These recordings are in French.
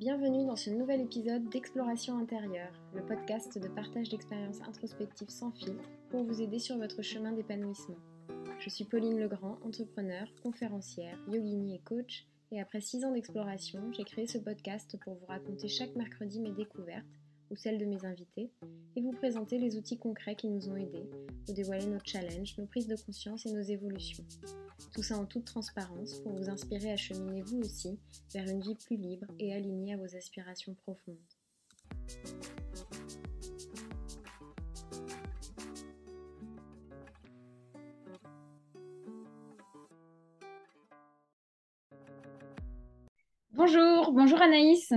Bienvenue dans ce nouvel épisode d'Exploration intérieure, le podcast de partage d'expériences introspectives sans filtre pour vous aider sur votre chemin d'épanouissement. Je suis Pauline Legrand, entrepreneur, conférencière, yogini et coach, et après six ans d'exploration, j'ai créé ce podcast pour vous raconter chaque mercredi mes découvertes ou celles de mes invités et vous présenter les outils concrets qui nous ont aidés, vous dévoiler nos challenges, nos prises de conscience et nos évolutions. Tout ça en toute transparence pour vous inspirer à cheminer vous aussi vers une vie plus libre et alignée à vos aspirations profondes. Bonjour, bonjour Anaïs.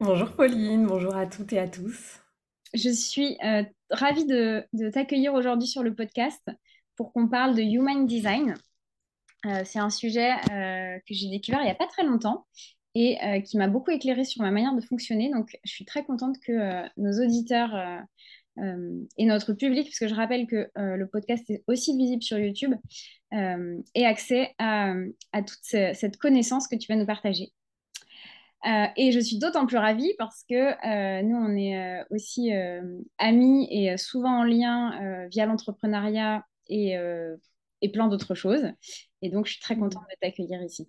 Bonjour Pauline, bonjour à toutes et à tous. Je suis euh, ravie de, t'accueillir aujourd'hui sur le podcast pour qu'on parle de Human Design. Euh, c'est un sujet euh, que j'ai découvert il n'y a pas très longtemps et qui m'a beaucoup éclairé sur ma manière de fonctionner. Donc, je suis très contente que nos auditeurs et notre public, parce que je rappelle que le podcast est aussi visible sur YouTube, aient accès à toute cette connaissance que tu vas nous partager. Euh, et je suis d'autant plus ravie parce que euh, nous, on est euh, aussi amis et souvent en lien via l'entrepreneuriat et, et, plein d'autres choses. Et donc, je suis très mmh. contente de t'accueillir ici.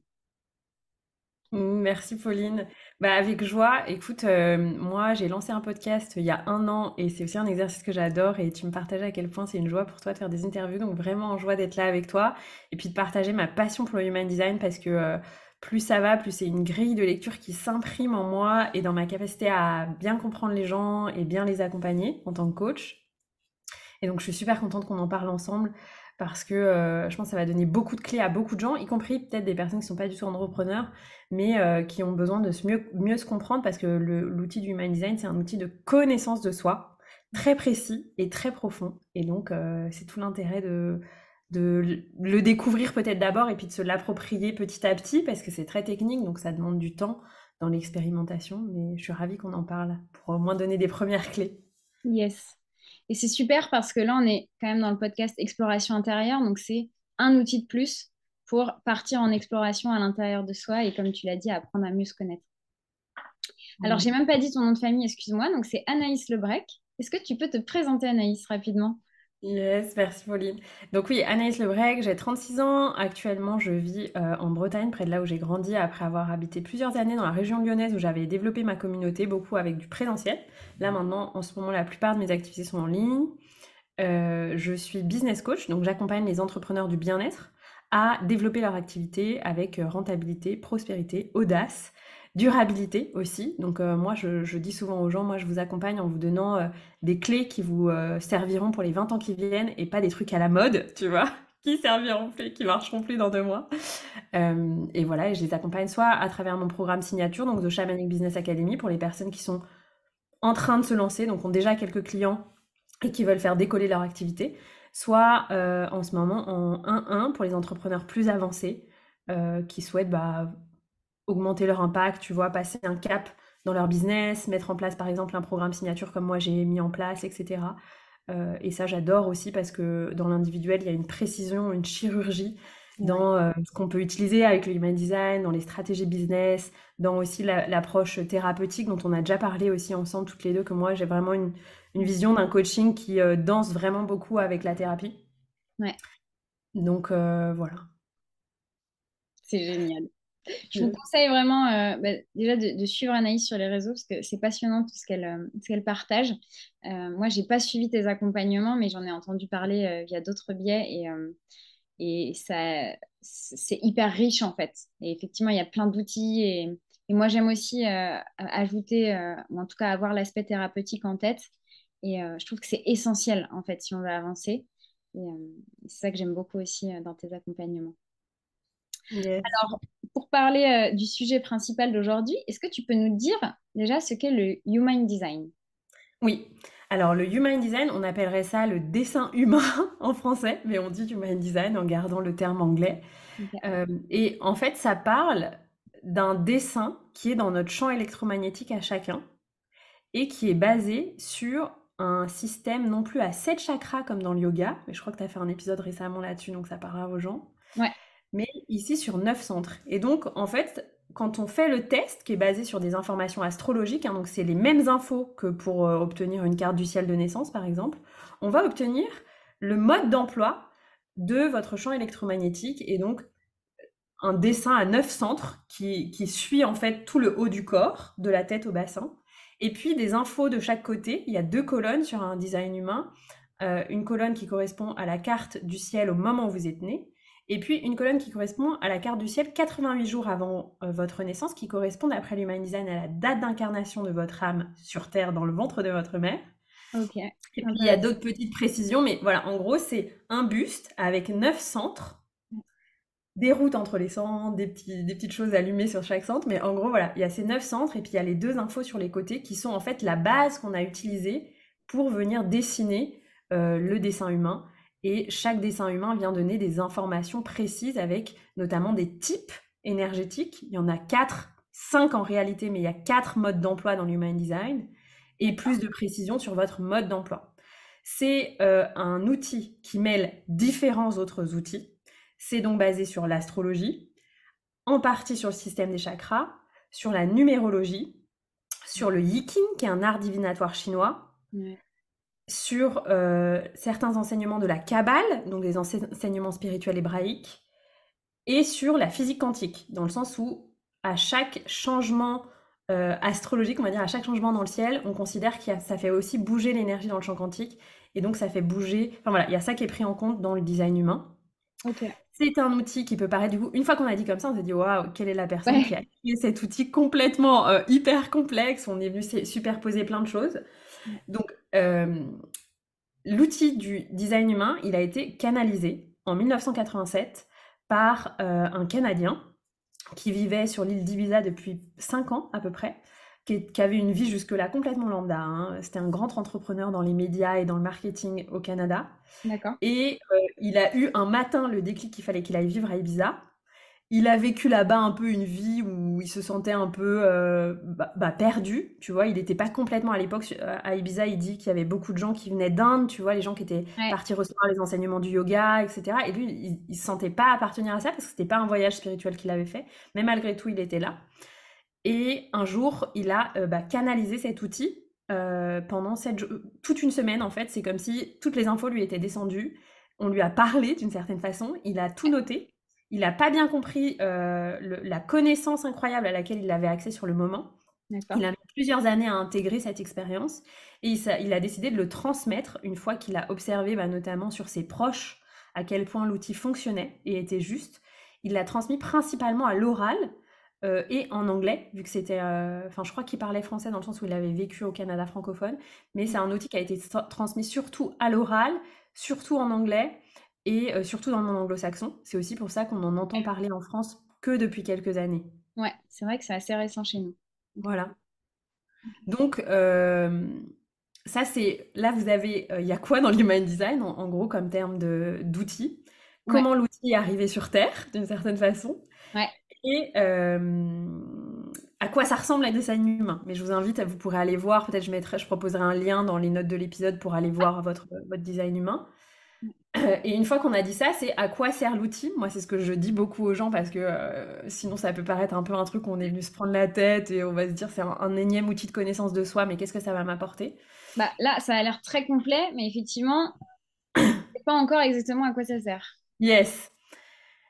Merci Pauline. Bah, avec joie. Écoute, moi j'ai lancé un podcast il y a un an et c'est aussi un exercice que j'adore et tu me partages à quel point c'est une joie pour toi de faire des interviews. Donc vraiment en joie d'être là avec toi et puis de partager ma passion pour le human design parce que plus ça va, plus c'est une grille de lecture qui s'imprime en moi et dans ma capacité à bien comprendre les gens et bien les accompagner en tant que coach. Et donc je suis super contente qu'on en parle ensemble parce que euh, je pense que ça va donner beaucoup de clés à beaucoup de gens, y compris peut-être des personnes qui ne sont pas du tout entrepreneurs, mais euh, qui ont besoin de mieux, mieux se comprendre parce que l'outil du Human Design, c'est un outil de connaissance de soi, très précis et très profond. Et donc euh, c'est tout l'intérêt de, de le découvrir peut-être d'abord et puis de se l'approprier petit à petit parce que c'est très technique, donc ça demande du temps dans l'expérimentation. Mais je suis ravie qu'on en parle pour au moins donner des premières clés. Yes. Et c'est super parce que là, on est quand même dans le podcast Exploration intérieure, donc c'est un outil de plus pour partir en exploration à l'intérieur de soi et comme tu l'as dit, apprendre à mieux se connaître. Alors, j'ai même pas dit ton nom de famille, excuse-moi. Donc, c'est Anaïs Lebrec. Est-ce que tu peux te présenter, Anaïs, rapidement? Yes, merci Pauline. Donc oui, Anaïs Lebrec, j'ai 36 ans. Actuellement, je vis euh, en Bretagne, près de là où j'ai grandi, après avoir habité plusieurs années dans la région lyonnaise où j'avais développé ma communauté, beaucoup avec du présentiel. Là maintenant, en ce moment, la plupart de mes activités sont en ligne. Euh, je suis business coach, donc j'accompagne les entrepreneurs du bien-être à développer leur activité avec euh, rentabilité, prospérité, audace Durabilité aussi. Donc euh, moi, je, dis souvent aux gens, moi, je vous accompagne en vous donnant euh, des clés qui vous euh, serviront pour les 20 ans qui viennent et pas des trucs à la mode, tu vois, qui serviront plus, qui marcheront plus dans deux mois. et voilà, et je les accompagne soit à travers mon programme signature, donc The Shamanic Business Academy, pour les personnes qui sont en train de se lancer, donc ont déjà quelques clients et qui veulent faire décoller leur activité, soit en ce moment en 1-1 pour les entrepreneurs plus avancés qui souhaitent bah, augmenter leur impact, tu vois, passer un cap dans leur business, mettre en place par exemple un programme signature comme moi j'ai mis en place, etc. Euh, et ça j'adore aussi parce que dans l'individuel il y a une précision, une chirurgie dans euh, ce qu'on peut utiliser avec le human design, dans les stratégies business, dans aussi l'approche thérapeutique dont on a déjà parlé aussi ensemble toutes les deux, que moi j'ai vraiment une, vision d'un coaching qui euh, danse vraiment beaucoup avec la thérapie. Ouais. Donc voilà. C'est génial. Je vous conseille vraiment euh, bah, déjà de, suivre Anaïs sur les réseaux parce que c'est passionnant tout ce qu'elle euh, partage. Euh, moi, j'ai pas suivi tes accompagnements, mais j'en ai entendu parler euh, via d'autres biais et, et ça c'est hyper riche en fait. Et effectivement, il y a plein d'outils et, et, moi j'aime aussi ajouter, ou en tout cas avoir l'aspect thérapeutique en tête. Et je trouve que c'est essentiel en fait si on veut avancer. Et c'est ça que j'aime beaucoup aussi dans tes accompagnements. Alors, pour parler euh, du sujet principal d'aujourd'hui, est-ce que tu peux nous dire déjà ce qu'est le Human Design? Oui. Alors, le Human Design, on appellerait ça le dessin humain en français, mais on dit Human Design en gardant le terme anglais. Euh, et en fait, ça parle d'un dessin qui est dans notre champ électromagnétique à chacun et qui est basé sur un système non plus à sept chakras comme dans le yoga, mais je crois que tu as fait un épisode récemment là-dessus, donc ça parlera aux gens. Ouais mais ici sur neuf centres. Et donc, en fait, quand on fait le test, qui est basé sur des informations astrologiques, hein, donc c'est les mêmes infos que pour euh, obtenir une carte du ciel de naissance, par exemple, on va obtenir le mode d'emploi de votre champ électromagnétique et donc un dessin à neuf centres qui, suit en fait tout le haut du corps, de la tête au bassin, et puis des infos de chaque côté. Il y a deux colonnes sur un design humain. Euh, une colonne qui correspond à la carte du ciel au moment où vous êtes né, et puis une colonne qui correspond à la carte du ciel 88 jours avant euh, votre naissance, qui correspond d'après l'Human Design à la date d'incarnation de votre âme sur Terre dans le ventre de votre mère. Ok. Et puis il y a d'autres petites précisions, mais voilà, en gros, c'est un buste avec neuf centres, des routes entre les centres, des, petits, des petites choses allumées sur chaque centre, mais en gros, voilà, il y a ces neuf centres, et puis il y a les deux infos sur les côtés qui sont en fait la base qu'on a utilisée pour venir dessiner euh, le dessin humain. Et chaque dessin humain vient donner des informations précises avec notamment des types énergétiques. Il y en a quatre, cinq en réalité, mais il y a quatre modes d'emploi dans l'human design et plus de précision sur votre mode d'emploi. C'est euh, un outil qui mêle différents autres outils. C'est donc basé sur l'astrologie, en partie sur le système des chakras, sur la numérologie, sur le yiking, qui est un art divinatoire chinois, sur euh, certains enseignements de la Kabbale, donc des enseignements spirituels hébraïques, et sur la physique quantique, dans le sens où à chaque changement euh, astrologique, on va dire, à chaque changement dans le ciel, on considère que ça fait aussi bouger l'énergie dans le champ quantique, et donc ça fait bouger. Enfin voilà, il y a ça qui est pris en compte dans le design humain. C'est un outil qui peut paraître du coup, une fois qu'on a dit comme ça, on s'est dit waouh, quelle est la personne qui a créé cet outil complètement euh, hyper complexe. On est venu superposer plein de choses. Donc, euh, l'outil du design humain, il a été canalisé en 1987 par euh, un Canadien qui vivait sur l'île d'Ibiza depuis 5 ans à peu près, qui, avait une vie jusque-là complètement lambda. Hein. C'était un grand entrepreneur dans les médias et dans le marketing au Canada. D'accord. Et euh, il a eu un matin le déclic qu'il fallait qu'il aille vivre à Ibiza il a vécu là-bas un peu une vie où il se sentait un peu euh, bah, bah, perdu, tu vois. Il n'était pas complètement à l'époque euh, à Ibiza. Il dit qu'il y avait beaucoup de gens qui venaient d'Inde, tu vois, les gens qui étaient partis recevoir les enseignements du yoga, etc. Et lui, il, ne se sentait pas appartenir à ça parce que c'était pas un voyage spirituel qu'il avait fait. Mais malgré tout, il était là. Et un jour, il a euh, bah, canalisé cet outil pendant cette, toute une semaine. En fait, c'est comme si toutes les infos lui étaient descendues. On lui a parlé d'une certaine façon. Il a tout noté il n'a pas bien compris euh, la connaissance incroyable à laquelle il avait accès sur le moment. Il a mis plusieurs années à intégrer cette expérience et il, a décidé de le transmettre une fois qu'il a observé bah, notamment sur ses proches à quel point l'outil fonctionnait et était juste. Il l'a transmis principalement à l'oral euh, et en anglais, vu que c'était... Euh, enfin, je crois qu'il parlait français dans le sens où il avait vécu au Canada francophone, mais c'est un outil qui a été transmis surtout à l'oral, surtout en anglais, et euh, surtout dans le monde anglo-saxon. C'est aussi pour ça qu'on en entend parler en France que depuis quelques années. Ouais, c'est vrai que c'est assez récent chez nous. Voilà. Donc, euh, ça, c'est. Là, vous avez. Euh, il y a quoi dans l'human design, en, gros, comme terme d'outils Comment l'outil est arrivé sur Terre, d'une certaine façon? Ouais. Et à quoi ça ressemble un design humain? Mais je vous invite, à, vous pourrez aller voir, peut-être je mettrai, je proposerai un lien dans les notes de l'épisode pour aller voir votre, votre design humain. Et une fois qu'on a dit ça, c'est à quoi sert l'outil? Moi, c'est ce que je dis beaucoup aux gens parce que euh, sinon, ça peut paraître un peu un truc où on est venu se prendre la tête et on va se dire c'est un, énième outil de connaissance de soi, mais qu'est-ce que ça va m'apporter? Bah là, ça a l'air très complet, mais effectivement, pas encore exactement à quoi ça sert. Yes.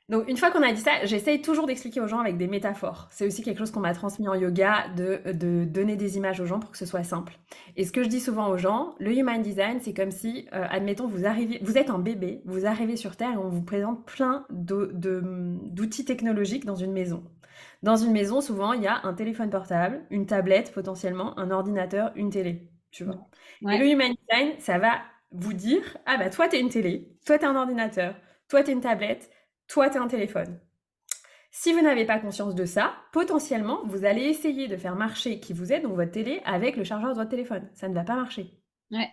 Donc une fois qu'on a dit ça, j'essaye toujours d'expliquer aux gens avec des métaphores. C'est aussi quelque chose qu'on m'a transmis en yoga, de, donner des images aux gens pour que ce soit simple. Et ce que je dis souvent aux gens, le human design, c'est comme si, euh, admettons, vous arrivez, vous êtes un bébé, vous arrivez sur Terre et on vous présente plein d'outils technologiques dans une maison. Dans une maison, souvent, il y a un téléphone portable, une tablette potentiellement, un ordinateur, une télé, tu vois. Et le human design, ça va vous dire, ah bah toi, t'es une télé, toi, t'es un ordinateur, toi, t'es une tablette, toi, tu as un téléphone. Si vous n'avez pas conscience de ça, potentiellement, vous allez essayer de faire marcher qui vous est, donc votre télé, avec le chargeur de votre téléphone. Ça ne va pas marcher.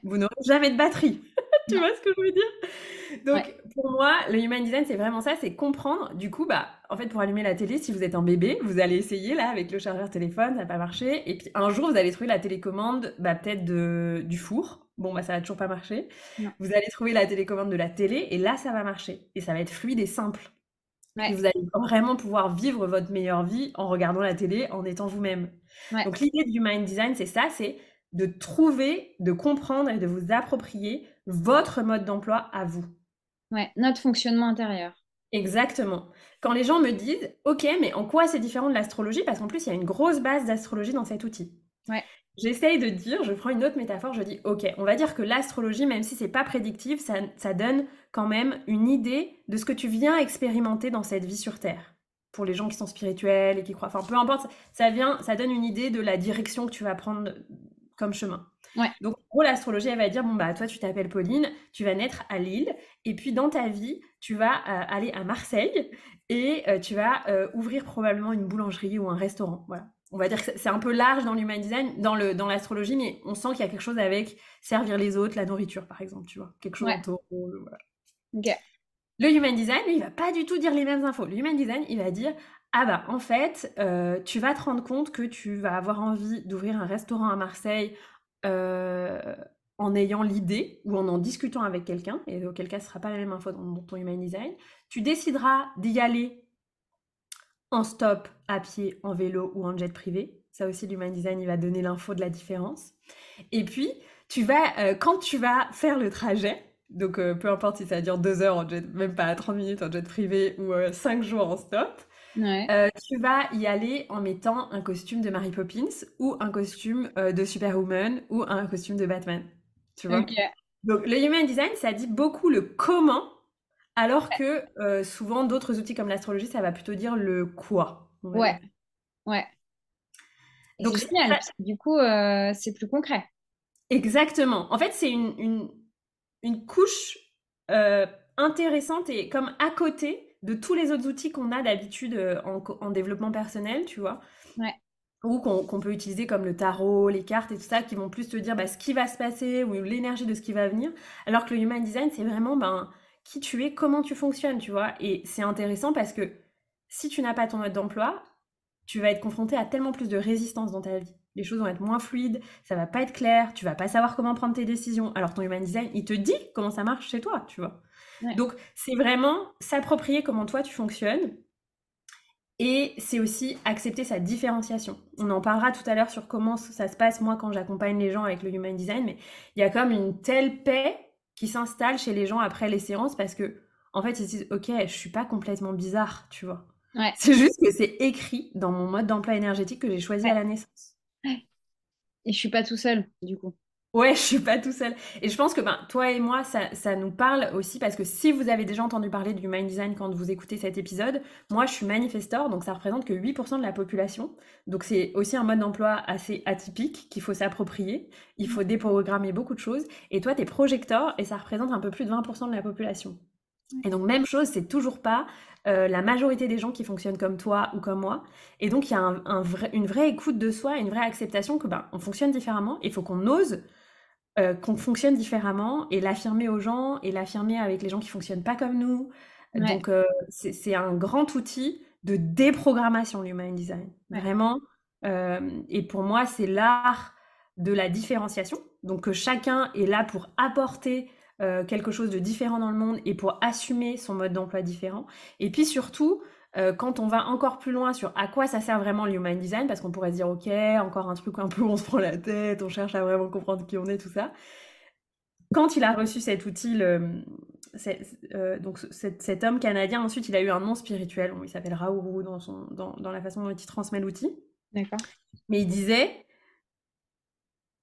Vous n'aurez jamais de batterie. tu vois ce que je veux dire? Donc, pour moi, le human design, c'est vraiment ça, c'est comprendre. Du coup, bah, en fait, pour allumer la télé, si vous êtes un bébé, vous allez essayer là avec le chargeur téléphone, ça va pas marcher. Et puis un jour, vous allez trouver la télécommande, bah, peut-être du four. Bon, bah, ça va toujours pas marcher. Vous allez trouver la télécommande de la télé, et là, ça va marcher. Et ça va être fluide et simple. Et vous allez vraiment pouvoir vivre votre meilleure vie en regardant la télé, en étant vous-même. Donc l'idée du mind design, c'est ça, c'est de trouver, de comprendre et de vous approprier votre mode d'emploi à vous. Ouais, notre fonctionnement intérieur. Exactement. Quand les gens me disent, OK, mais en quoi c'est différent de l'astrologie? Parce qu'en plus, il y a une grosse base d'astrologie dans cet outil. Ouais. J'essaye de dire, je prends une autre métaphore, je dis, OK, on va dire que l'astrologie, même si c'est pas prédictif, ça, ça, donne quand même une idée de ce que tu viens expérimenter dans cette vie sur Terre. Pour les gens qui sont spirituels et qui croient, enfin peu importe, ça vient, ça donne une idée de la direction que tu vas prendre comme chemin. Ouais. Donc, en gros, l'astrologie, elle va dire, bon, bah, toi, tu t'appelles Pauline, tu vas naître à Lille, et puis dans ta vie, tu vas euh, aller à Marseille, et euh, tu vas euh, ouvrir probablement une boulangerie ou un restaurant. Voilà on va dire que c'est un peu large dans l'human design, dans le dans l'astrologie, mais on sent qu'il y a quelque chose avec servir les autres, la nourriture par exemple, tu vois, quelque chose autour. Le human design, lui, il va pas du tout dire les mêmes infos. Le human design, il va dire ah bah en fait, euh, tu vas te rendre compte que tu vas avoir envie d'ouvrir un restaurant à Marseille euh, en ayant l'idée ou en en discutant avec quelqu'un, et auquel cas ce sera pas la même info dans ton human design. Tu décideras d'y aller en stop, à pied, en vélo ou en jet privé. Ça aussi, l'human design, il va donner l'info de la différence. Et puis, tu vas, euh, quand tu vas faire le trajet, donc euh, peu importe si ça dure deux heures en jet, même pas 30 minutes en jet privé ou euh, cinq jours en stop, tu vas y aller en mettant un costume de Mary Poppins ou un costume de Superwoman ou un costume de Batman. Tu vois? Donc le human design, ça dit beaucoup le comment alors que euh, souvent, d'autres outils comme l'astrologie, ça va plutôt dire le quoi. Ouais. Ouais. Donc, c'est génial. Du coup, euh, c'est plus concret. Exactement. En fait, c'est une, une, couche euh, intéressante et comme à côté de tous les autres outils qu'on a d'habitude en, développement personnel, tu vois. Ouais. Ou qu'on peut utiliser comme le tarot, les cartes et tout ça, qui vont plus te dire bah, ce qui va se passer ou l'énergie de ce qui va venir. Alors que le human design, c'est vraiment ben, qui tu es, comment tu fonctionnes, tu vois. Et c'est intéressant parce que si tu n'as pas ton mode d'emploi, tu vas être confronté à tellement plus de résistance dans ta vie. Les choses vont être moins fluides, ça va pas être clair, tu vas pas savoir comment prendre tes décisions. Alors ton human design, il te dit comment ça marche chez toi, tu vois. Donc c'est vraiment s'approprier comment toi tu fonctionnes. Et c'est aussi accepter sa différenciation. On en parlera tout à l'heure sur comment ça se passe moi quand j'accompagne les gens avec le human design, mais il y a comme une telle paix qui s'installe chez les gens après les séances parce que, en fait, ils se disent, ok, je suis pas complètement bizarre, tu vois. C'est juste que c'est écrit dans mon mode d'emploi énergétique que j'ai choisi à la naissance. Et je suis pas tout seul, du coup. Ouais, je suis pas tout seul. Et je pense que ben, toi et moi, ça, ça, nous parle aussi parce que si vous avez déjà entendu parler du mind design quand vous écoutez cet épisode, moi je suis manifestor, donc ça représente que 8% de la population. Donc c'est aussi un mode d'emploi assez atypique qu'il faut s'approprier. Il faut déprogrammer beaucoup de choses. Et toi, tu es projecteur et ça représente un peu plus de 20% de la population. Et donc même chose, c'est toujours pas euh, la majorité des gens qui fonctionnent comme toi ou comme moi. Et donc il y a un, vrai, une vraie écoute de soi, une vraie acceptation que ben on fonctionne différemment. Il faut qu'on ose euh, qu'on fonctionne différemment et l'affirmer aux gens et l'affirmer avec les gens qui fonctionnent pas comme nous. Donc, euh, c'est un grand outil de déprogrammation, l'human design. Vraiment. Euh, et pour moi, c'est l'art de la différenciation. Donc, que chacun est là pour apporter quelque chose de différent dans le monde et pour assumer son mode d'emploi différent. Et puis surtout, euh, quand on va encore plus loin sur à quoi ça sert vraiment l'human design, parce qu'on pourrait se dire, ok, encore un truc un peu où on se prend la tête, on cherche à vraiment comprendre qui on est, tout ça. Quand il a reçu cet outil, euh, donc cet, homme canadien, ensuite, il a eu un nom spirituel, il s'appelle Raourou dans, son, dans, dans la façon dont il transmet l'outil. D'accord. Mais il disait,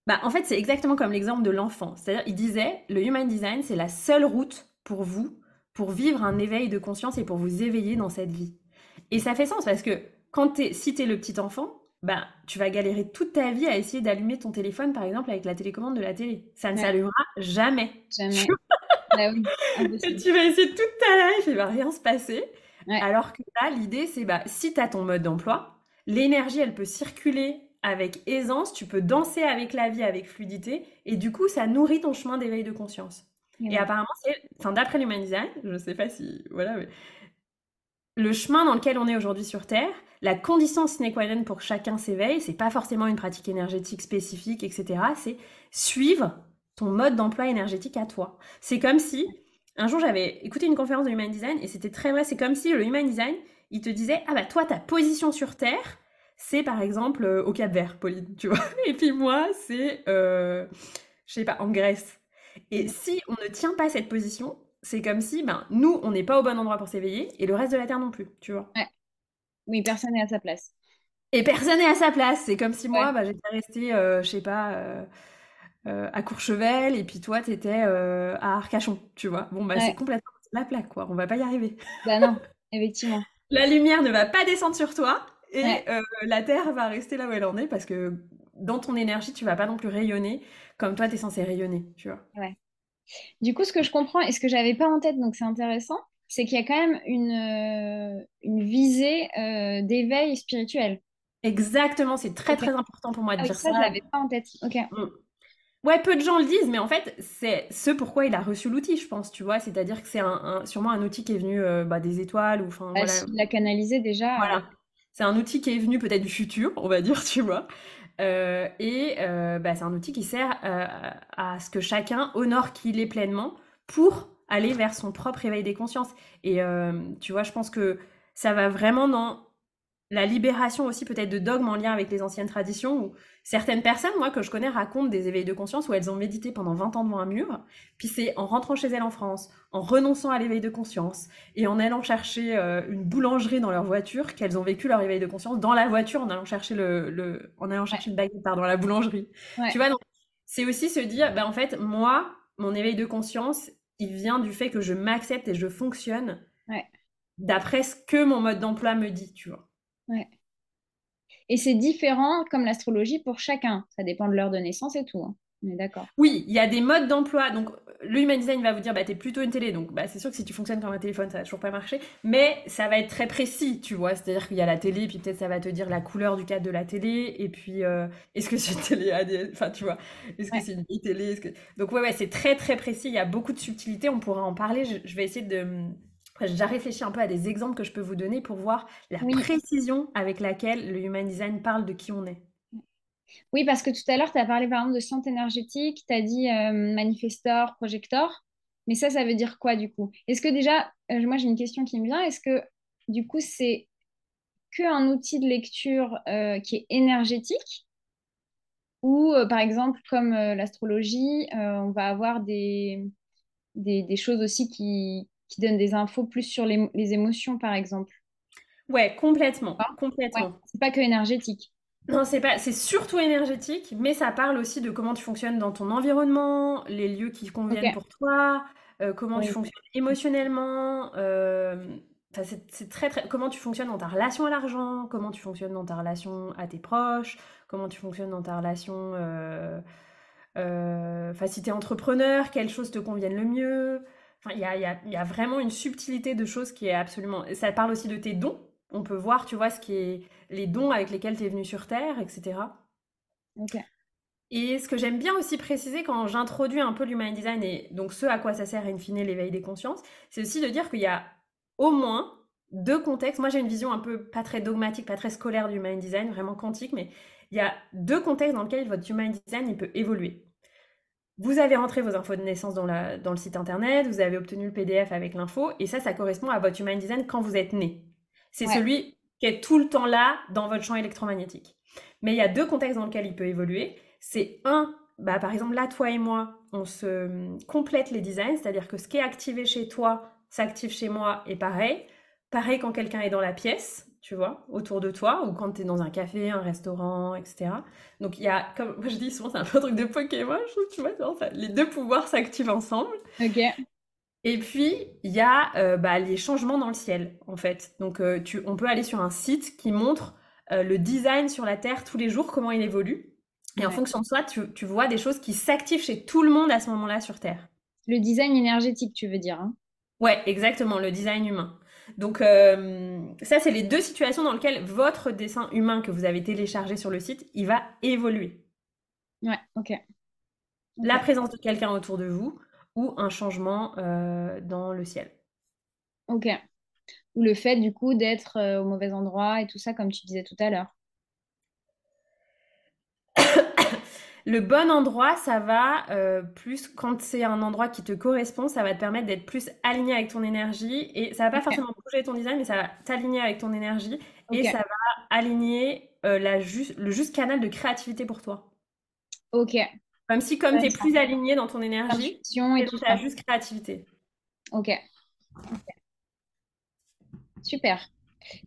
bah, en fait, c'est exactement comme l'exemple de l'enfant. C'est-à-dire, il disait, le human design, c'est la seule route pour vous, pour vivre un éveil de conscience et pour vous éveiller dans cette vie. Et ça fait sens parce que quand es, si tu es le petit enfant, bah, tu vas galérer toute ta vie à essayer d'allumer ton téléphone, par exemple, avec la télécommande de la télé. Ça ne s'allumera jamais. Jamais. Bah tu vas essayer toute ta life, il va rien se passer. Alors que là, l'idée, c'est bah, si tu as ton mode d'emploi, l'énergie, elle peut circuler avec aisance, tu peux danser avec la vie avec fluidité, et du coup, ça nourrit ton chemin d'éveil de conscience. Et, apparemment, c'est, enfin, d'après l'human design, je ne sais pas si, voilà, mais le chemin dans lequel on est aujourd'hui sur Terre, la condition sine qua non pour que chacun s'éveille, c'est pas forcément une pratique énergétique spécifique, etc. C'est suivre ton mode d'emploi énergétique à toi. C'est comme si Un jour, j'avais écouté une conférence de Human Design et c'était très vrai. C'est comme si le Human Design, il te disait Ah bah, toi, ta position sur Terre, c'est par exemple euh, au Cap Vert, Pauline, tu vois. Et puis moi, c'est, euh, je sais pas, en Grèce. Et si on ne tient pas cette position, c'est comme si, ben, nous, on n'est pas au bon endroit pour s'éveiller et le reste de la Terre non plus, tu vois. Ouais. Oui, personne n'est à sa place. Et personne n'est à sa place. C'est comme si moi, bah, j'étais restée, euh, je sais pas, euh, euh, à Courchevel et puis toi, t'étais à Arcachon, tu vois. Bon, bah, c'est complètement la plaque, quoi. On va pas y arriver. Bah non, effectivement. La lumière ne va pas descendre sur toi et la Terre va rester là où elle en est parce que dans ton énergie, tu vas pas non plus rayonner comme toi, t'es censé rayonner, tu vois. Ouais. Du coup, ce que je comprends et ce que j'avais pas en tête, donc c'est intéressant, c'est qu'il y a quand même une, euh, une visée euh, d'éveil spirituel. Exactement, c'est très très important pour moi de Ah dire ça, ça. je l'avais pas en tête. Ok. Mm. Ouais, peu de gens le disent, mais en fait, c'est ce pourquoi il a reçu l'outil, je pense, tu vois. C'est-à-dire que c'est un, un- sûrement un outil qui est venu euh, bah, des étoiles, ou enfin, Bah, voilà. s'il l'a canalisé déjà. Voilà. C'est un outil qui est venu peut-être du futur, on va dire, tu vois. Euh, et euh, bah, c'est un outil qui sert euh, à ce que chacun honore qui il est pleinement pour aller vers son propre éveil des consciences. Et tu vois, je pense que ça va vraiment dans la libération aussi peut-être de dogmes en lien avec les anciennes traditions où certaines personnes, moi, que je connais, racontent des éveils de conscience où elles ont médité pendant 20 ans devant un mur, puis c'est en rentrant chez elles en France, en renonçant à l'éveil de conscience et en allant chercher euh, une boulangerie dans leur voiture qu'elles ont vécu leur éveil de conscience dans la voiture en allant chercher le, le en allant chercher le baguette pardon à la boulangerie. Ouais. Tu vois c'est aussi se dire ben en fait moi mon éveil de conscience il vient du fait que je m'accepte et je fonctionne Ouais. d'après ce que mon mode d'emploi me dit, tu vois. Ouais. Et c'est différent comme l'astrologie pour chacun. Ça dépend de l'heure de naissance et tout. hein. On est d'accord. Oui, il y a des modes d'emploi. Donc, le Human Design va vous dire, bah, t'es plutôt une télé. Donc, bah, c'est sûr que si tu fonctionnes comme un téléphone, ça va toujours pas marcher. Mais ça va être très précis, tu vois. C'est-à-dire qu'il y a la télé, puis peut-être ça va te dire la couleur du cadre de la télé. Et puis, euh, est-ce que c'est une télé AD... Enfin, tu vois. Est-ce que Ouais. c'est une télé? Que... Donc, ouais, ouais, c'est très, très précis. Il y a beaucoup de subtilités. On pourra en parler. Je, je vais essayer de. J'ai déjà réfléchi un peu à des exemples que je peux vous donner pour voir la Oui. précision avec laquelle le Human Design parle de qui on est. Oui, parce que tout à l'heure, tu as parlé par exemple de centre énergétique, tu as dit euh, manifestor, projecteur. Mais ça, ça veut dire quoi du coup? Est-ce que déjà, euh, moi j'ai une question qui me vient, est-ce que du coup c'est que un outil de lecture euh, qui est énergétique? Ou par exemple comme l'astrologie, on va avoir des, des, des choses aussi qui, qui donnent des infos plus sur les, les émotions par exemple? Ouais, complètement. Ah, Ouais, Complètement. c'est pas que énergétique. Non, c'est pas, c'est surtout énergétique, mais ça parle aussi de comment tu fonctionnes dans ton environnement, les lieux qui conviennent pour toi, euh, comment tu fonctionnes émotionnellement, euh, c'est, très, très, comment tu fonctionnes dans ta relation à l'argent, comment tu fonctionnes dans ta relation à tes proches, comment tu fonctionnes dans ta relation, euh, euh, enfin, si t'es entrepreneur, quelles choses te conviennent le mieux. Enfin, il y a, il y a- il y a vraiment une subtilité de choses qui est absolument. Ça parle aussi de tes dons. On peut voir, tu vois, ce qui est les dons avec lesquels tu es venu sur Terre, etc. Ok. Et ce que j'aime bien aussi préciser quand j'introduis un peu l'human design et donc ce à quoi ça sert in fine l'éveil des consciences, c'est aussi de dire qu'il y a au moins deux contextes. Moi j'ai une vision un peu pas très dogmatique, pas très scolaire du human design, vraiment quantique, mais il y a deux contextes dans lesquels votre human design il peut évoluer. Vous avez rentré vos infos de naissance dans, la, dans le site internet, vous avez obtenu le PDF avec l'info, et ça, ça correspond à votre human design quand vous êtes né. C'est Ouais. celui qui est tout le temps là dans votre champ électromagnétique. Mais il y a deux contextes dans lesquels il peut évoluer. C'est un, bah, par exemple, là, toi et moi, on se hum, complète les designs, c'est-à-dire que ce qui est activé chez toi s'active chez moi et pareil. Pareil quand quelqu'un est dans la pièce, tu vois, autour de toi, ou quand tu es dans un café, un restaurant, etc. Donc il y a, comme moi je dis souvent, c'est un peu un truc de Pokémon, je trouve, tu vois, genre, ça- les deux pouvoirs s'activent ensemble. Ok. Et puis, il y a euh, bah, les changements dans le ciel, en fait. Donc, euh, tu, on peut aller sur un site qui montre euh, le design sur la Terre tous les jours, comment il évolue. Et en fonction de ça, tu, tu vois des choses qui s'activent chez tout le monde à ce moment-là sur Terre. Le design énergétique, tu veux dire. hein? Ouais, exactement, le design humain. Donc, euh, ça, c'est les deux situations dans lesquelles votre dessin humain que vous avez téléchargé sur le site, il va évoluer. Ouais, ok. La présence de quelqu'un autour de vous ou un changement euh, dans le ciel. Ok. Ou le fait, du coup, d'être euh, au mauvais endroit et tout ça, comme tu disais tout à l'heure. Le bon endroit, ça va euh, plus quand c'est un endroit qui te correspond, ça va te permettre d'être plus aligné avec ton énergie et ça va pas forcément bouger ton design, mais ça va t'aligner avec ton énergie et ça va aligner euh, la le juste canal de créativité pour toi. ok. Comme si, comme tu es plus aligné dans ton énergie, et ça. ta juste créativité. Ok, super.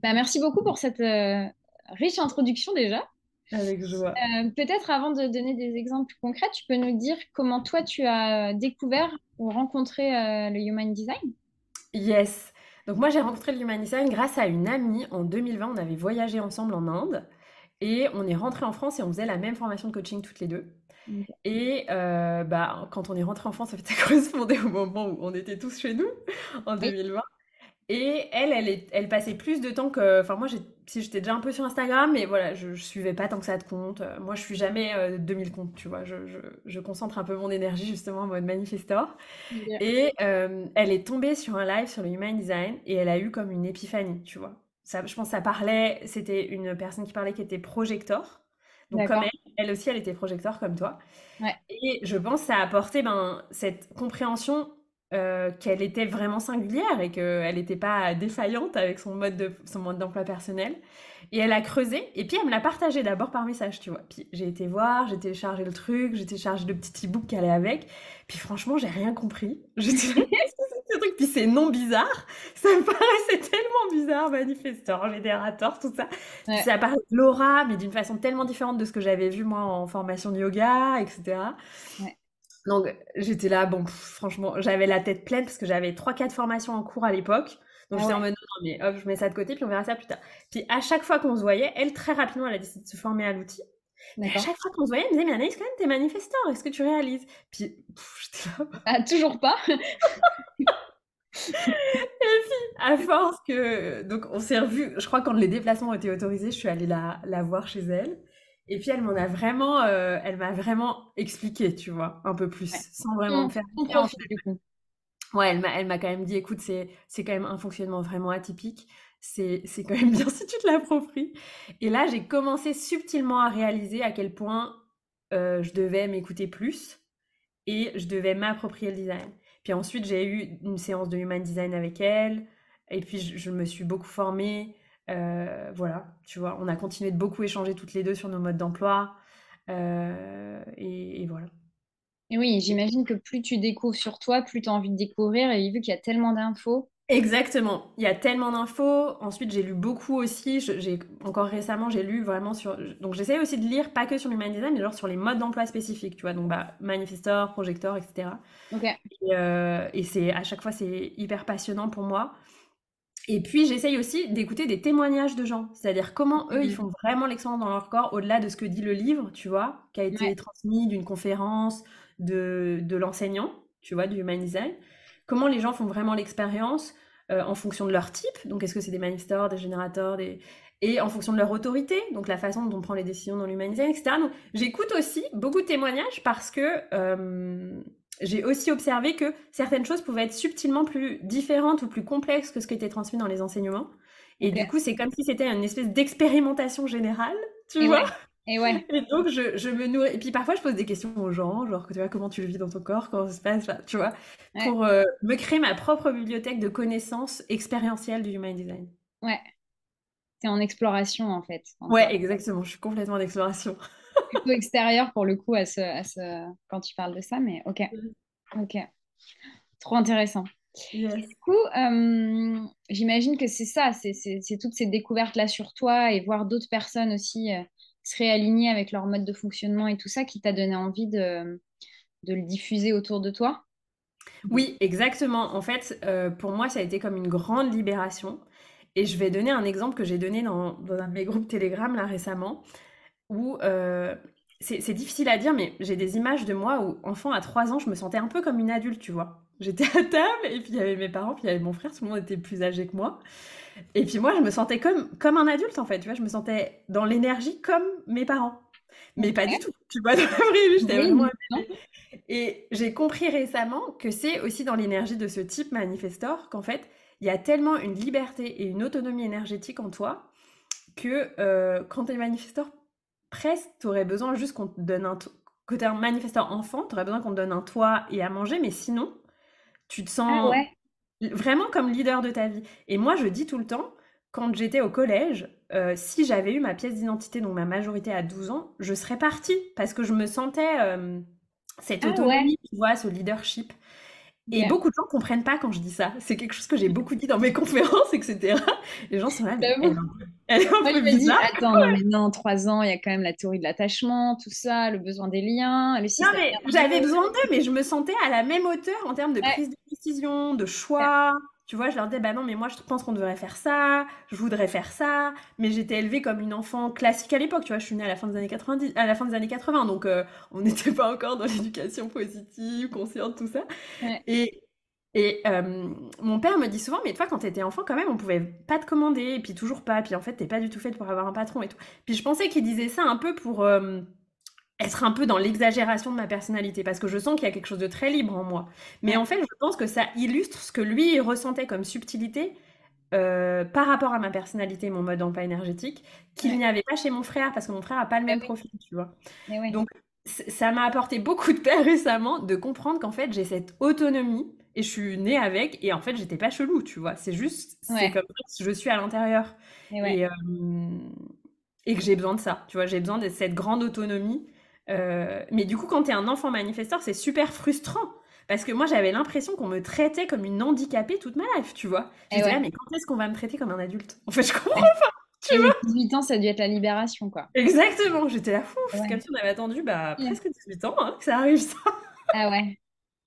Bah, merci beaucoup pour cette euh, riche introduction déjà. Avec joie. Euh, peut-être avant de donner des exemples concrets, tu peux nous dire comment toi tu as découvert ou rencontré euh, le Human Design? Yes. Donc moi j'ai rencontré le Human Design grâce à une amie en 2020. On avait voyagé ensemble en Inde et on est rentré en France et on faisait la même formation de coaching toutes les deux. Et euh, bah, quand on est rentré en France, ça correspondait au moment où on était tous chez nous en Oui, 2020. Et elle, elle, est- elle passait plus de temps que... Enfin, moi, si j'étais déjà un peu sur Instagram, mais voilà, je, je suivais pas tant que ça de comptes. Euh, Moi, je suis jamais euh, 2000 comptes, tu vois. Je, je, je concentre un peu mon énergie, justement, en mode manifestor. Et euh, elle est tombée sur un live sur le Human Design et elle a eu comme une épiphanie, tu vois. Ça, je pense que ça parlait... C'était une personne qui parlait qui était projecteur. Donc, comme elle, elle aussi, elle était projecteur comme toi. Ouais. Et je pense que ça a apporté ben, cette compréhension euh, qu'elle était vraiment singulière et qu'elle n'était pas défaillante avec son mode de, son mode d'emploi personnel. Et elle a creusé, et puis elle me l'a partagé d'abord par message, tu vois. Puis j'ai été voir, j'ai téléchargé le truc, j'ai téléchargé le petit e-book qui allait avec. Puis franchement, j'ai rien compris. C'est que ce truc? Puis ces noms bizarres, ça me paraissait tellement bizarre, manifestor, générateur, tout ça. Ouais. ça parlait de l'aura, mais d'une façon tellement différente de ce que j'avais vu moi en formation de yoga, etc. Ouais. Donc j'étais là, bon, pff, franchement, j'avais la tête pleine parce que j'avais trois, quatre formations en cours à l'époque. Donc j'étais en mode, non, mais hop, je mets ça de côté, puis on verra ça plus tard. Puis à chaque fois qu'on se voyait, elle, très rapidement, elle a décidé de se former à l'outil. Mais à chaque fois qu'on se voyait, elle me disait, mais Anaïs, quand même, t'es manifesteur, est-ce que tu réalises? Puis j'étais là, Ah, toujours pas? Et puis, à force que... Donc, on s'est revus, je crois quand les déplacements ont été autorisés, je suis allée la, la voir chez elle. Et puis, elle m'en a vraiment... euh, elle m'a vraiment expliqué, tu vois, un peu plus, Ouais. sans vraiment me Ton, faire. Ouais, elle m'a, elle m'a quand même dit, écoute, c'est, c'est quand même un fonctionnement vraiment atypique. C'est, c'est quand même bien si tu te l'appropries. Et là, j'ai commencé subtilement à réaliser à quel point euh, je devais m'écouter plus et je devais m'approprier le design. Puis ensuite, j'ai eu une séance de human design avec elle. Et puis, je, je me suis beaucoup formée. Euh, voilà, tu vois, on a continué de beaucoup échanger toutes les deux sur nos modes d'emploi. Euh, et, et voilà. Et oui, j'imagine que plus tu découvres sur toi, plus tu as envie de découvrir. Et vu qu'il y a tellement d'infos. Exactement. Il y a tellement d'infos. Ensuite, j'ai lu beaucoup aussi. J'ai encore récemment, j'ai lu vraiment sur. Donc, j'essaie aussi de lire pas que sur l'human design, mais genre sur les modes d'emploi spécifiques. Tu vois, donc bah, manifestor, projecteur, etc. Ok. Et, euh, et c'est à chaque fois, c'est hyper passionnant pour moi. Et puis, j'essaye aussi d'écouter des témoignages de gens, c'est-à-dire comment eux, ils Mhm. font vraiment l'expérience dans leur corps, au-delà de ce que dit le livre, tu vois, qui a été Ouais. transmis d'une conférence de, de l'enseignant, tu vois, du Human Design. Comment les gens font vraiment l'expérience euh, en fonction de leur type, donc est-ce que c'est des manifestors, des générateurs, des... et en fonction de leur autorité, donc la façon dont on prend les décisions dans l'Human Design, etc. Donc, j'écoute aussi beaucoup de témoignages parce que euh, j'ai aussi observé que certaines choses pouvaient être subtilement plus différentes ou plus complexes que ce qui était transmis dans les enseignements. Et du coup, c'est comme si c'était une espèce d'expérimentation générale, tu Et vois. ouais. Et ouais. Et donc, je, je me nourris. Et puis parfois, je pose des questions aux gens, genre, tu vois, comment tu le vis dans ton corps, comment ça se passe, tu vois, Ouais. pour euh, me créer ma propre bibliothèque de connaissances expérientielles du Human Design. Ouais. T'es en exploration, en fait, Ouais, exactement. Je suis complètement d'exploration. Plutôt extérieur pour le coup à ce, à ce... quand tu parles de ça, mais ok. Ok. Trop intéressant. Yes. Du coup, euh, j'imagine que c'est ça, c'est toutes ces découvertes-là sur toi et voir d'autres personnes aussi euh, se réaligner avec leur mode de fonctionnement et tout ça qui t'a donné envie de, de le diffuser autour de toi? Oui, exactement. En fait, euh, pour moi, ça a été comme une grande libération. Et je vais donner un exemple que j'ai donné dans, dans un de mes groupes Telegram là récemment, où euh, c'est difficile à dire, mais j'ai des images de moi où, enfant à 3 ans, je me sentais un peu comme une adulte, tu vois. J'étais à table, et puis il y avait mes parents, puis il y avait mon frère, tout le monde était plus âgé que moi. Et puis moi, je me sentais comme, comme un adulte, en fait, tu vois. Je me sentais dans l'énergie comme mes parents. Mais pas du tout, tu vois, dans la vraie j'étais vraiment. Et j'ai compris récemment que c'est aussi dans l'énergie de ce type manifestor qu'en fait, il y a tellement une liberté et une autonomie énergétique en toi que euh, quand tu es manifestor, presque tu aurais besoin juste qu'on te donne un quand tu es un manifestant enfant, tu aurais besoin qu'on te donne un toit et à manger, mais sinon, tu te Ah sens ouais. vraiment comme leader de ta vie. Et moi, je dis tout le temps, quand j'étais au collège, euh, si j'avais eu ma pièce d'identité, donc ma majorité à 12 ans, je serais partie parce que je me sentais euh, cette Ah ouais. autonomie, tu vois, ce leadership. Et beaucoup de gens comprennent pas quand je dis ça. C'est quelque chose que j'ai beaucoup dit dans mes conférences, etc. Les gens sont là, mais elle, est J'avoue. un peu- elle est un Moi, peu me dis, bizarre. attends, non, mais non, trois ans, il y a quand même la théorie de l'attachement, tout ça, le besoin des liens, le Non, mais j'avais besoin d'eux, mais je me sentais à la même hauteur en termes de Ouais, prise de décision, de ouais, choix. Tu vois, je leur disais, bah non, mais moi je pense qu'on devrait faire ça, je voudrais faire ça, mais j'étais élevée comme une enfant classique à l'époque, tu vois, je suis née à la fin des années 90, à la fin des années 80, donc euh, on n'était pas encore dans l'éducation positive, consciente, tout ça. ouais, Et, et euh, mon père me dit souvent, mais toi, quand t'étais enfant, quand même, on pouvait pas te commander, et puis toujours pas, puis en fait, t'es pas du tout faite pour avoir un patron et tout. Puis je pensais qu'il disait ça un peu pour euh, être un peu dans l'exagération de ma personnalité, parce que je sens qu'il y a quelque chose de très libre en moi. Mais ouais, en fait, je pense que ça illustre ce que lui il ressentait comme subtilité euh, par rapport à ma personnalité, mon mode d'emploi énergétique, qu'il ouais. n'y avait pas chez mon frère, parce que mon frère a pas le même profil, tu vois. Donc, ça m'a apporté beaucoup de paix récemment de comprendre qu'en fait, j'ai cette autonomie et je suis née avec et en fait, j'étais pas chelou, tu vois. C'est juste, c'est comme je suis à l'intérieur et, euh, et que j'ai besoin de ça, tu vois. J'ai besoin de cette grande autonomie. Euh, mais du coup, quand t'es un enfant manifesteur, c'est super frustrant. Parce que moi, j'avais l'impression qu'on me traitait comme une handicapée toute ma life, tu vois. Et J'étais là, ouais. mais quand est-ce qu'on va me traiter comme un adulte? En fait, je comprends ouais. pas, tu vois? 18 ans, ça a dû être la libération, quoi. Exactement, j'étais là, fou, c'est comme Ouais. si on avait attendu bah, Ouais. presque 18 ans hein, que ça arrive, ça. Ah ouais.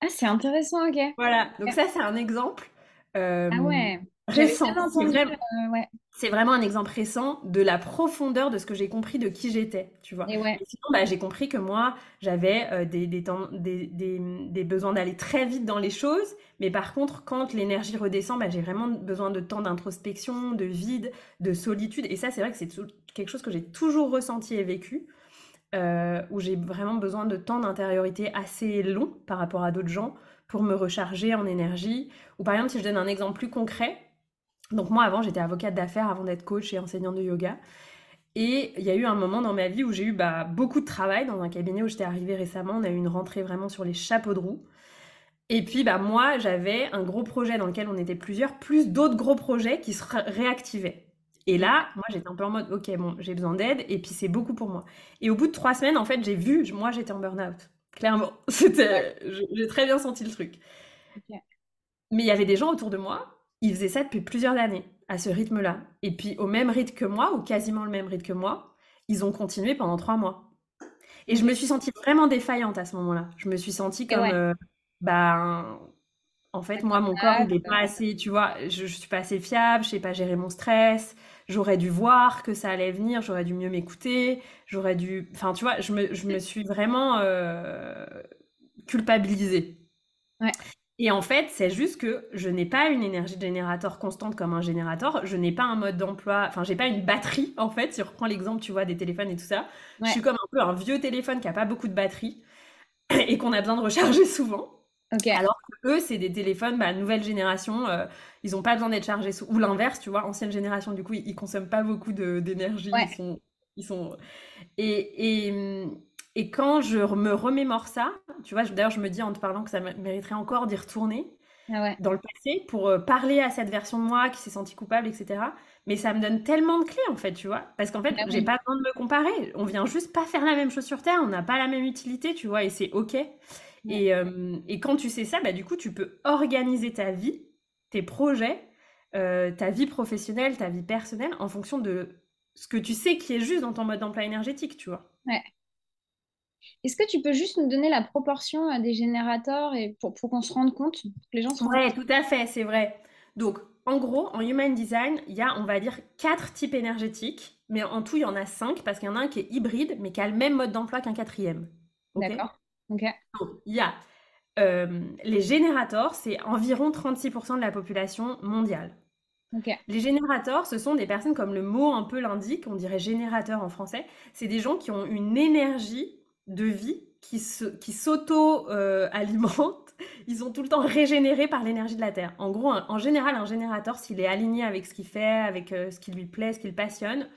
Ah, c'est intéressant, ok. Voilà, donc ça, c'est un exemple Ah euh, ouais. Récent. C'est vraiment, euh, ouais. c'est vraiment un exemple récent de la profondeur de ce que j'ai compris de qui j'étais, tu vois. Et ouais. Et sinon, bah, j'ai compris que moi, j'avais euh, des, des, temps- des, des, des besoins d'aller très vite dans les choses, mais par contre, quand l'énergie redescend, bah, j'ai vraiment besoin de temps d'introspection, de vide, de solitude. Et ça, c'est vrai que c'est quelque chose que j'ai toujours ressenti et vécu, euh, où j'ai vraiment besoin de temps d'intériorité assez long par rapport à d'autres gens pour me recharger en énergie. Ou par exemple, si je donne un exemple plus concret, donc moi, avant, j'étais avocate d'affaires avant d'être coach et enseignante de yoga. Et il y a eu un moment dans ma vie où j'ai eu bah, beaucoup de travail dans un cabinet où j'étais arrivée récemment. On a eu une rentrée vraiment sur les chapeaux de roue. Et puis bah, moi, j'avais un gros projet dans lequel on était plusieurs, plus d'autres gros projets qui se ré- réactivaient. Et là, moi, j'étais un peu en mode, ok, bon, j'ai besoin d'aide, et puis c'est beaucoup pour moi. Et au bout de trois semaines, en fait, j'ai vu, moi, j'étais en burn-out. Clairement, c'était, j'ai très bien senti le truc. Mais il y avait des gens autour de moi, ils faisaient ça depuis plusieurs années, à ce rythme-là. Et puis au même rythme que moi, ou quasiment le même rythme que moi, ils ont continué pendant trois mois. Et je me suis sentie vraiment défaillante à ce moment-là. Je me suis sentie comme, ouais. euh, ben, en fait, moi, mon corps, il n'est pas assez, tu vois, je, je suis pas assez fiable, je sais pas gérer mon stress, j'aurais dû voir que ça allait venir, j'aurais dû mieux m'écouter, j'aurais dû, enfin, tu vois, je me, je me suis vraiment euh, culpabilisée. Ouais. Et en fait, c'est juste que je n'ai pas une énergie de générateur constante comme un générateur. Je n'ai pas un mode d'emploi, enfin, j'ai pas une batterie, en fait. Si on reprend l'exemple, tu vois, des téléphones et tout ça. Je suis comme un peu un vieux téléphone qui a pas beaucoup de batterie et qu'on a besoin de recharger souvent. Ok. Alors que eux, c'est des téléphones, bah, nouvelle génération, euh, ils ont pas besoin d'être chargés. Ou l'inverse, tu vois, ancienne génération, du coup, ils, ils consomment pas beaucoup d'énergie. Ouais. Ils sont, ils sont... Et, et, hum, et quand je me remémore ça, tu vois, d'ailleurs, je me dis en te parlant que ça mé- mériterait encore d'y retourner Ah ouais. dans le passé pour euh, parler à cette version de moi qui s'est sentie coupable, etc. Mais ça me donne tellement de clés, en fait, tu vois. Parce qu'en fait, Ah j'ai oui. pas besoin de me comparer. On vient juste pas faire la même chose sur Terre, on n'a pas la même utilité, tu vois, et c'est OK. Ouais. Et, euh, et quand tu sais ça, bah, du coup, tu peux organiser ta vie, tes projets, euh, ta vie professionnelle, ta vie personnelle, en fonction de ce que tu sais qui est juste dans ton mode d'emploi énergétique, tu vois. Ouais. Est-ce que tu peux juste nous donner la proportion euh, des générateurs et pour, pour qu'on se rende compte, que les gens Ouais, compte? tout à fait, c'est vrai. Donc, en gros, en Human Design, il y a, on va dire, quatre types énergétiques, mais en tout, il y en a cinq, parce qu'il y en a un qui est hybride, mais qui a le même mode d'emploi qu'un quatrième. Ok? D'accord. Ok. Donc, il y a euh, les générateurs, c'est environ 36% de la population mondiale. Les générateurs, ce sont des personnes, comme le mot un peu l'indique, on dirait générateur en français, c'est des gens qui ont une énergie de vie qui se, qui s'auto-alimente. Ils sont tout le temps régénérés par l'énergie de la Terre. En gros, un- en général, un générateur, s'il est aligné avec ce qu'il fait, avec euh, ce qui lui plaît, ce qui le passionne,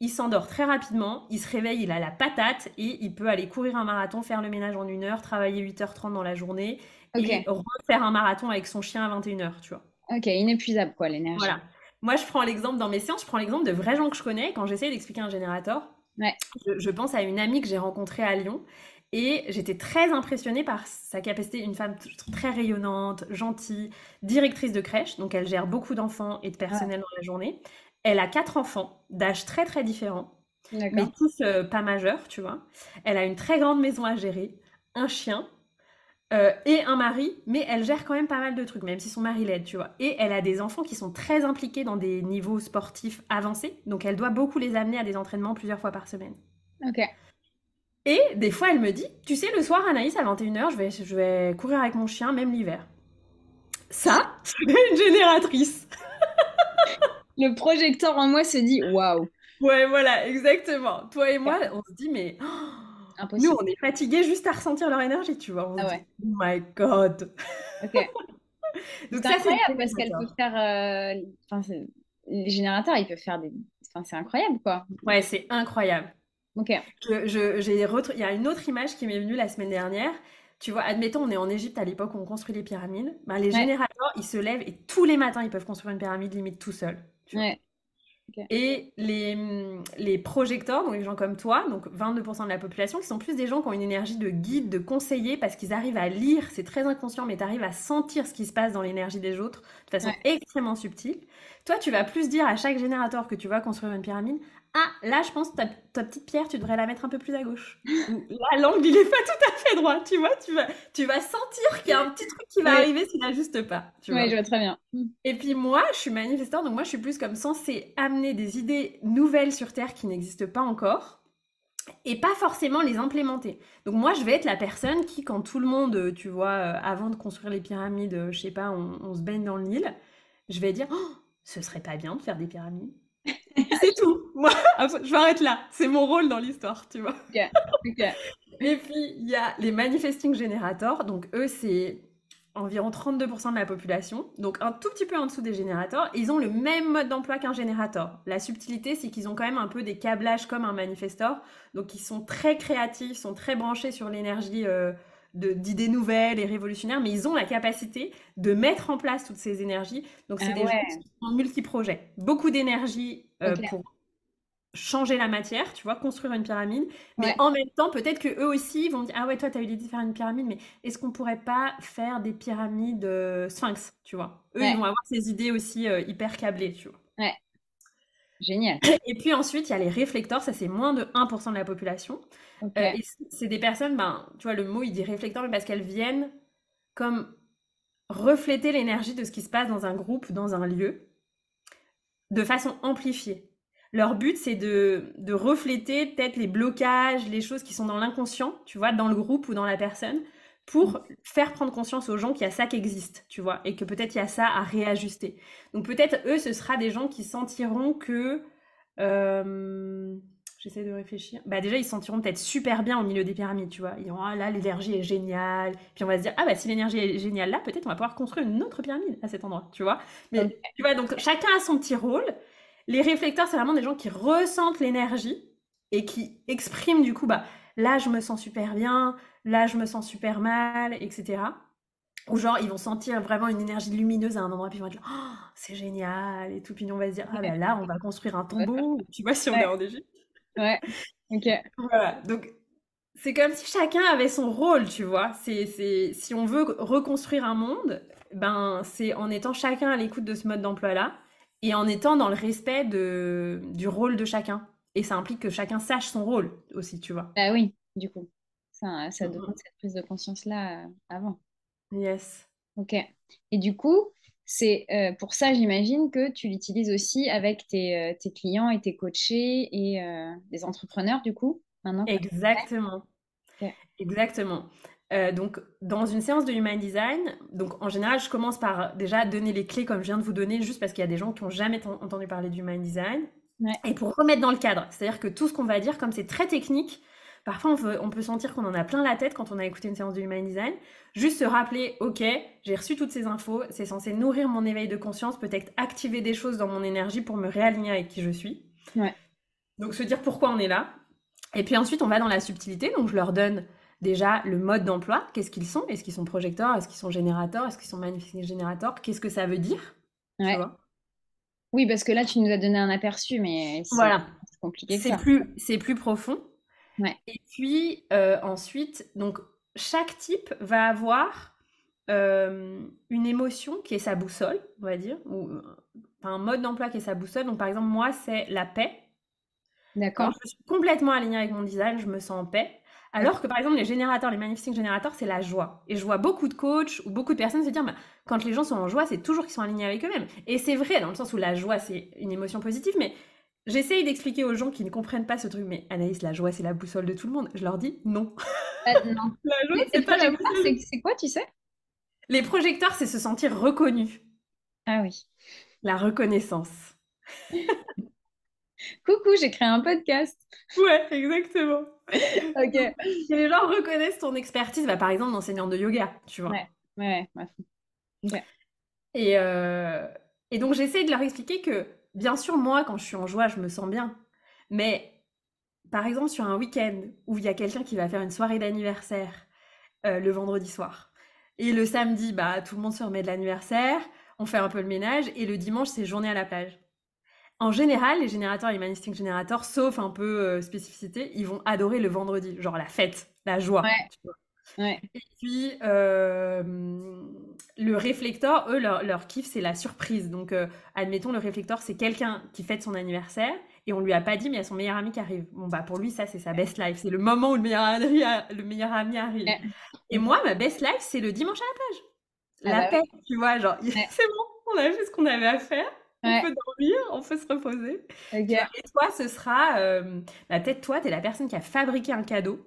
il s'endort très rapidement, il se réveille, il a la patate et il peut aller courir un marathon, faire le ménage en une heure, travailler 8h30 dans la journée et refaire un marathon avec son chien à 21h, tu vois. Ok, inépuisable quoi, l'énergie. Voilà. Moi, je prends l'exemple dans mes séances, je prends l'exemple de vrais gens que je connais quand j'essaie d'expliquer un générateur. Ouais. Je, pense à une amie que j'ai rencontrée à Lyon et j'étais très impressionnée par sa capacité, une femme très rayonnante, gentille, directrice de crèche, donc elle gère beaucoup d'enfants et de personnel dans la journée. Elle a quatre enfants d'âge très très différents, mais tous euh, pas majeurs, tu vois. Elle a une très grande maison à gérer, un chien euh, et un mari, mais elle gère quand même pas mal de trucs, même si son mari l'aide, tu vois. Et elle a des enfants qui sont très impliqués dans des niveaux sportifs avancés, donc elle doit beaucoup les amener à des entraînements plusieurs fois par semaine. Ok. Et des fois, elle me dit, tu sais, le soir, Anaïs, à 21h, je vais, je vais courir avec mon chien, même l'hiver. Ça, c'est une génératrice. le projecteur en moi se dit waouh. Ouais, voilà, exactement. Toi et moi, on se dit, mais nous, on est fatigués juste à ressentir leur énergie, tu vois. ah ouais. oh my god. Ok. Donc ça, c'est incroyable parce qu'elle peut faire. Euh, enfin, les générateurs, ils peuvent faire des. Enfin, c'est incroyable, quoi. Ouais, c'est incroyable. Ok. Je, je, j'ai Il y a une autre image qui m'est venue la semaine dernière. Tu vois, admettons, on est en Égypte à l'époque où on construit les pyramides. Ben, les générateurs, ils se lèvent et tous les matins, ils peuvent construire une pyramide limite tout seuls. Ouais. Et les, les projecteurs, donc les gens comme toi, donc 22% de la population, qui sont plus des gens qui ont une énergie de guide, de conseiller, parce qu'ils arrivent à lire, c'est très inconscient, mais tu arrives à sentir ce qui se passe dans l'énergie des autres de façon extrêmement subtile. Toi, tu vas plus dire à chaque générateur que tu vas construire une pyramide, ah, là, je pense que ta, petite pierre, tu devrais la mettre un peu plus à gauche. là, l'angle, il est pas tout à fait droit, tu vois. Tu vas, tu vas sentir qu'il y a un petit truc qui va arriver s'il n'ajuste pas. Oui, je vois très bien. Et puis moi, je suis manifesteur, donc moi, je suis plus comme censée amener des idées nouvelles sur Terre qui n'existent pas encore et pas forcément les implémenter. Donc moi, je vais être la personne qui, quand tout le monde, tu vois, euh, avant de construire les pyramides, euh, je sais pas, on, se baigne dans le Nil, je vais dire, oh, ce serait pas bien de faire des pyramides c'est tout. Moi, je m'arrête là. C'est mon rôle dans l'histoire, tu vois. Et puis, il y a les manifesting generators. Donc, eux, c'est environ 32% de la population, donc un tout petit peu en dessous des générateurs. Ils ont le même mode d'emploi qu'un générateur. La subtilité, c'est qu'ils ont quand même un peu des câblages comme un manifestor, donc ils sont très créatifs, sont très branchés sur l'énergie euh, d'idées nouvelles et révolutionnaires, mais ils ont la capacité de mettre en place toutes ces énergies. Donc, c'est ah des gens qui sont multi-projets. Beaucoup d'énergie euh, pour changer la matière, tu vois, construire une pyramide. Mais en même temps, peut-être que eux aussi vont dire Ah ouais, toi, tu as eu l'idée de faire une pyramide, mais est-ce qu'on pourrait pas faire des pyramides euh, sphinx, tu vois? Eux, ils vont avoir ces idées aussi euh, hyper câblées, tu vois. Ouais. Génial. Et puis ensuite, il y a les réflecteurs, ça c'est moins de 1% de la population. Euh, c'est des personnes, ben, tu vois, le mot il dit réflecteur, mais parce qu'elles viennent comme refléter l'énergie de ce qui se passe dans un groupe, dans un lieu, de façon amplifiée. Leur but, c'est de, de refléter peut-être les blocages, les choses qui sont dans l'inconscient, tu vois, dans le groupe ou dans la personne, pour mm. faire prendre conscience aux gens qu'il y a ça qui existe, tu vois, et que peut-être il y a ça à réajuster. Donc peut-être eux, ce sera des gens qui sentiront que... Euh, J'essaie de réfléchir. Bah déjà, ils se sentiront peut-être super bien au milieu des pyramides, tu vois. Ils diront, ah là, l'énergie est géniale. Puis on va se dire, ah bah si l'énergie est géniale là, peut-être on va pouvoir construire une autre pyramide à cet endroit, tu vois. Mais tu vois, donc chacun a son petit rôle. Les réflecteurs, c'est vraiment des gens qui ressentent l'énergie et qui expriment du coup, bah là, je me sens super bien, là, je me sens super mal, etc. Ou genre, ils vont sentir vraiment une énergie lumineuse à un endroit, puis ils vont dire, oh, c'est génial, et tout. Puis on va se dire, ah bah là, on va construire un tombeau, tu vois, si on est en Égypte. Ouais, ok. Voilà, donc c'est comme si chacun avait son rôle, tu vois. C'est, c'est, si on veut reconstruire un monde, ben, c'est en étant chacun à l'écoute de ce mode d'emploi-là et en étant dans le respect de, du rôle de chacun. Et ça implique que chacun sache son rôle aussi, tu vois. Bah oui, du coup. Ça, ça demande cette prise de conscience-là euh, avant. Yes. Ok. Et du coup, c'est euh, pour ça, j'imagine, que tu l'utilises aussi avec tes, euh, tes, clients et tes coachés et euh, des entrepreneurs, du coup, maintenant. Exactement. Exactement. donc, dans une séance de Human Design, donc en général, je commence par déjà donner les clés comme je viens de vous donner, juste parce qu'il y a des gens qui n'ont jamais entendu parler du Human Design. Et pour remettre dans le cadre, c'est-à-dire que tout ce qu'on va dire, comme c'est très technique, Parfois, on peut, sentir qu'on en a plein la tête quand on a écouté une séance de Human Design. Juste se rappeler, ok, j'ai reçu toutes ces infos, c'est censé nourrir mon éveil de conscience, peut-être activer des choses dans mon énergie pour me réaligner avec qui je suis. Donc se dire pourquoi on est là. Et puis ensuite, on va dans la subtilité. Donc je leur donne déjà le mode d'emploi. Qu'est-ce qu'ils sont? Est-ce qu'ils sont projecteurs? Est-ce qu'ils sont générateurs? Est-ce qu'ils sont manifesting générateurs? Qu'est-ce que ça veut dire? Ouais. Oui, parce que là, tu nous as donné un aperçu, mais c'est Voilà. compliqué C'est plus, c'est plus profond. Ouais. Et puis euh, ensuite, donc chaque type va avoir euh, une émotion qui est sa boussole, on va dire, ou euh, un mode d'emploi qui est sa boussole. Donc par exemple, moi, c'est la paix. D'accord. je suis complètement alignée avec mon design, je me sens en paix. Alors que par exemple, les générateurs, les manifesting générateurs, c'est la joie. Et je vois beaucoup de coachs ou beaucoup de personnes se dire, bah, quand les gens sont en joie, c'est toujours qu'ils sont alignés avec eux-mêmes. Et c'est vrai, dans le sens où la joie, c'est une émotion positive, mais j'essaye d'expliquer aux gens qui ne comprennent pas ce truc, mais Anaïs, la joie, c'est la boussole de tout le monde. Je leur dis, non. Euh, non. La joie, c'est pas la boussole. c'est quoi, tu sais? Les projecteurs, c'est se sentir reconnu. Ah oui. La reconnaissance. Coucou, j'ai créé un podcast. Ouais, exactement. Ok. Si les gens reconnaissent ton expertise, bah, par exemple, d'enseignant de yoga, tu vois. ouais, ouais. ouais. Et, euh, et donc j'essaie de leur expliquer que, bien sûr, moi, quand je suis en joie, je me sens bien. Mais, par exemple, sur un week-end où il y a quelqu'un qui va faire une soirée d'anniversaire euh, le vendredi soir, et le samedi, bah, tout le monde se remet de l'anniversaire, on fait un peu le ménage, et le dimanche, c'est journée à la plage. En général, les générateurs les manifesting générateurs, sauf un peu euh, spécificité, ils vont adorer le vendredi, genre la fête, la joie. Ouais. tu vois. Ouais. Et puis, euh, le réflecteur, eux, leur, leur kiff, c'est la surprise. Donc, euh, admettons, le réflecteur, c'est quelqu'un qui fête son anniversaire et on lui a pas dit, mais il y a son meilleur ami qui arrive. Bon, bah, pour lui, ça, c'est sa best life. C'est le moment où le meilleur ami, a- le meilleur ami arrive. Ouais. Et moi, ma best life, c'est le dimanche à la plage. Ah La bah paix, tu vois, genre, c'est bon, on a fait ce qu'on avait à faire. On peut dormir, on peut se reposer. Et toi, ce sera, euh, bah, peut-être toi, tu es la personne qui a fabriqué un cadeau.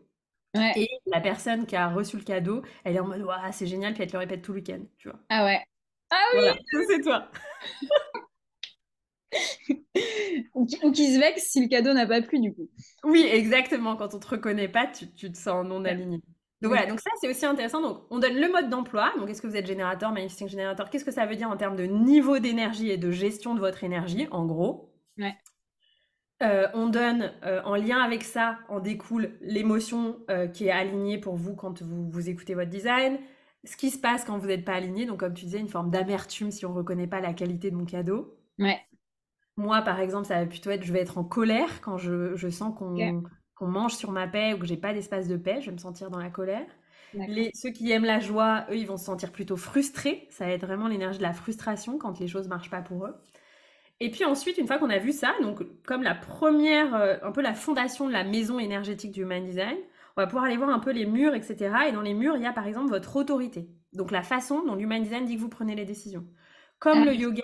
Ouais. Et la personne qui a reçu le cadeau, elle est en mode Waouh, c'est génial, puis elle te le répète tout le week-end, tu vois. Ah ouais. Ah oui. Voilà, c'est toi. Ou qui, ou qui se vexe si le cadeau n'a pas plu, du coup. Oui, exactement. Quand on te reconnaît pas, tu, tu te sens non aligné. Donc voilà, donc ça c'est aussi intéressant. Donc on donne le mode d'emploi. Donc est-ce que vous êtes générateur, manifesting générateur? Qu'est-ce que ça veut dire en termes de niveau d'énergie et de gestion de votre énergie, en gros? Ouais. Euh, on donne euh, en lien avec ça, en découle l'émotion euh, qui est alignée pour vous quand vous, vous écoutez votre design. Ce qui se passe quand vous n'êtes pas aligné, donc comme tu disais, une forme d'amertume si on ne reconnaît pas la qualité de mon cadeau. Ouais. Moi, par exemple, ça va plutôt être, je vais être en colère quand je, je sens qu'on mange sur ma paix ou que j'ai pas d'espace de paix, je vais me sentir dans la colère. Les, ceux qui aiment la joie, eux, ils vont se sentir plutôt frustrés. Ça va être vraiment l'énergie de la frustration quand les choses marchent pas pour eux. Et puis ensuite, une fois qu'on a vu ça, donc comme la première, euh, un peu la fondation de la maison énergétique du Human Design, on va pouvoir aller voir un peu les murs, etc. Et dans les murs, il y a par exemple votre autorité. Donc la façon dont l'Human Design dit que vous prenez les décisions. Comme Ah. le yoga,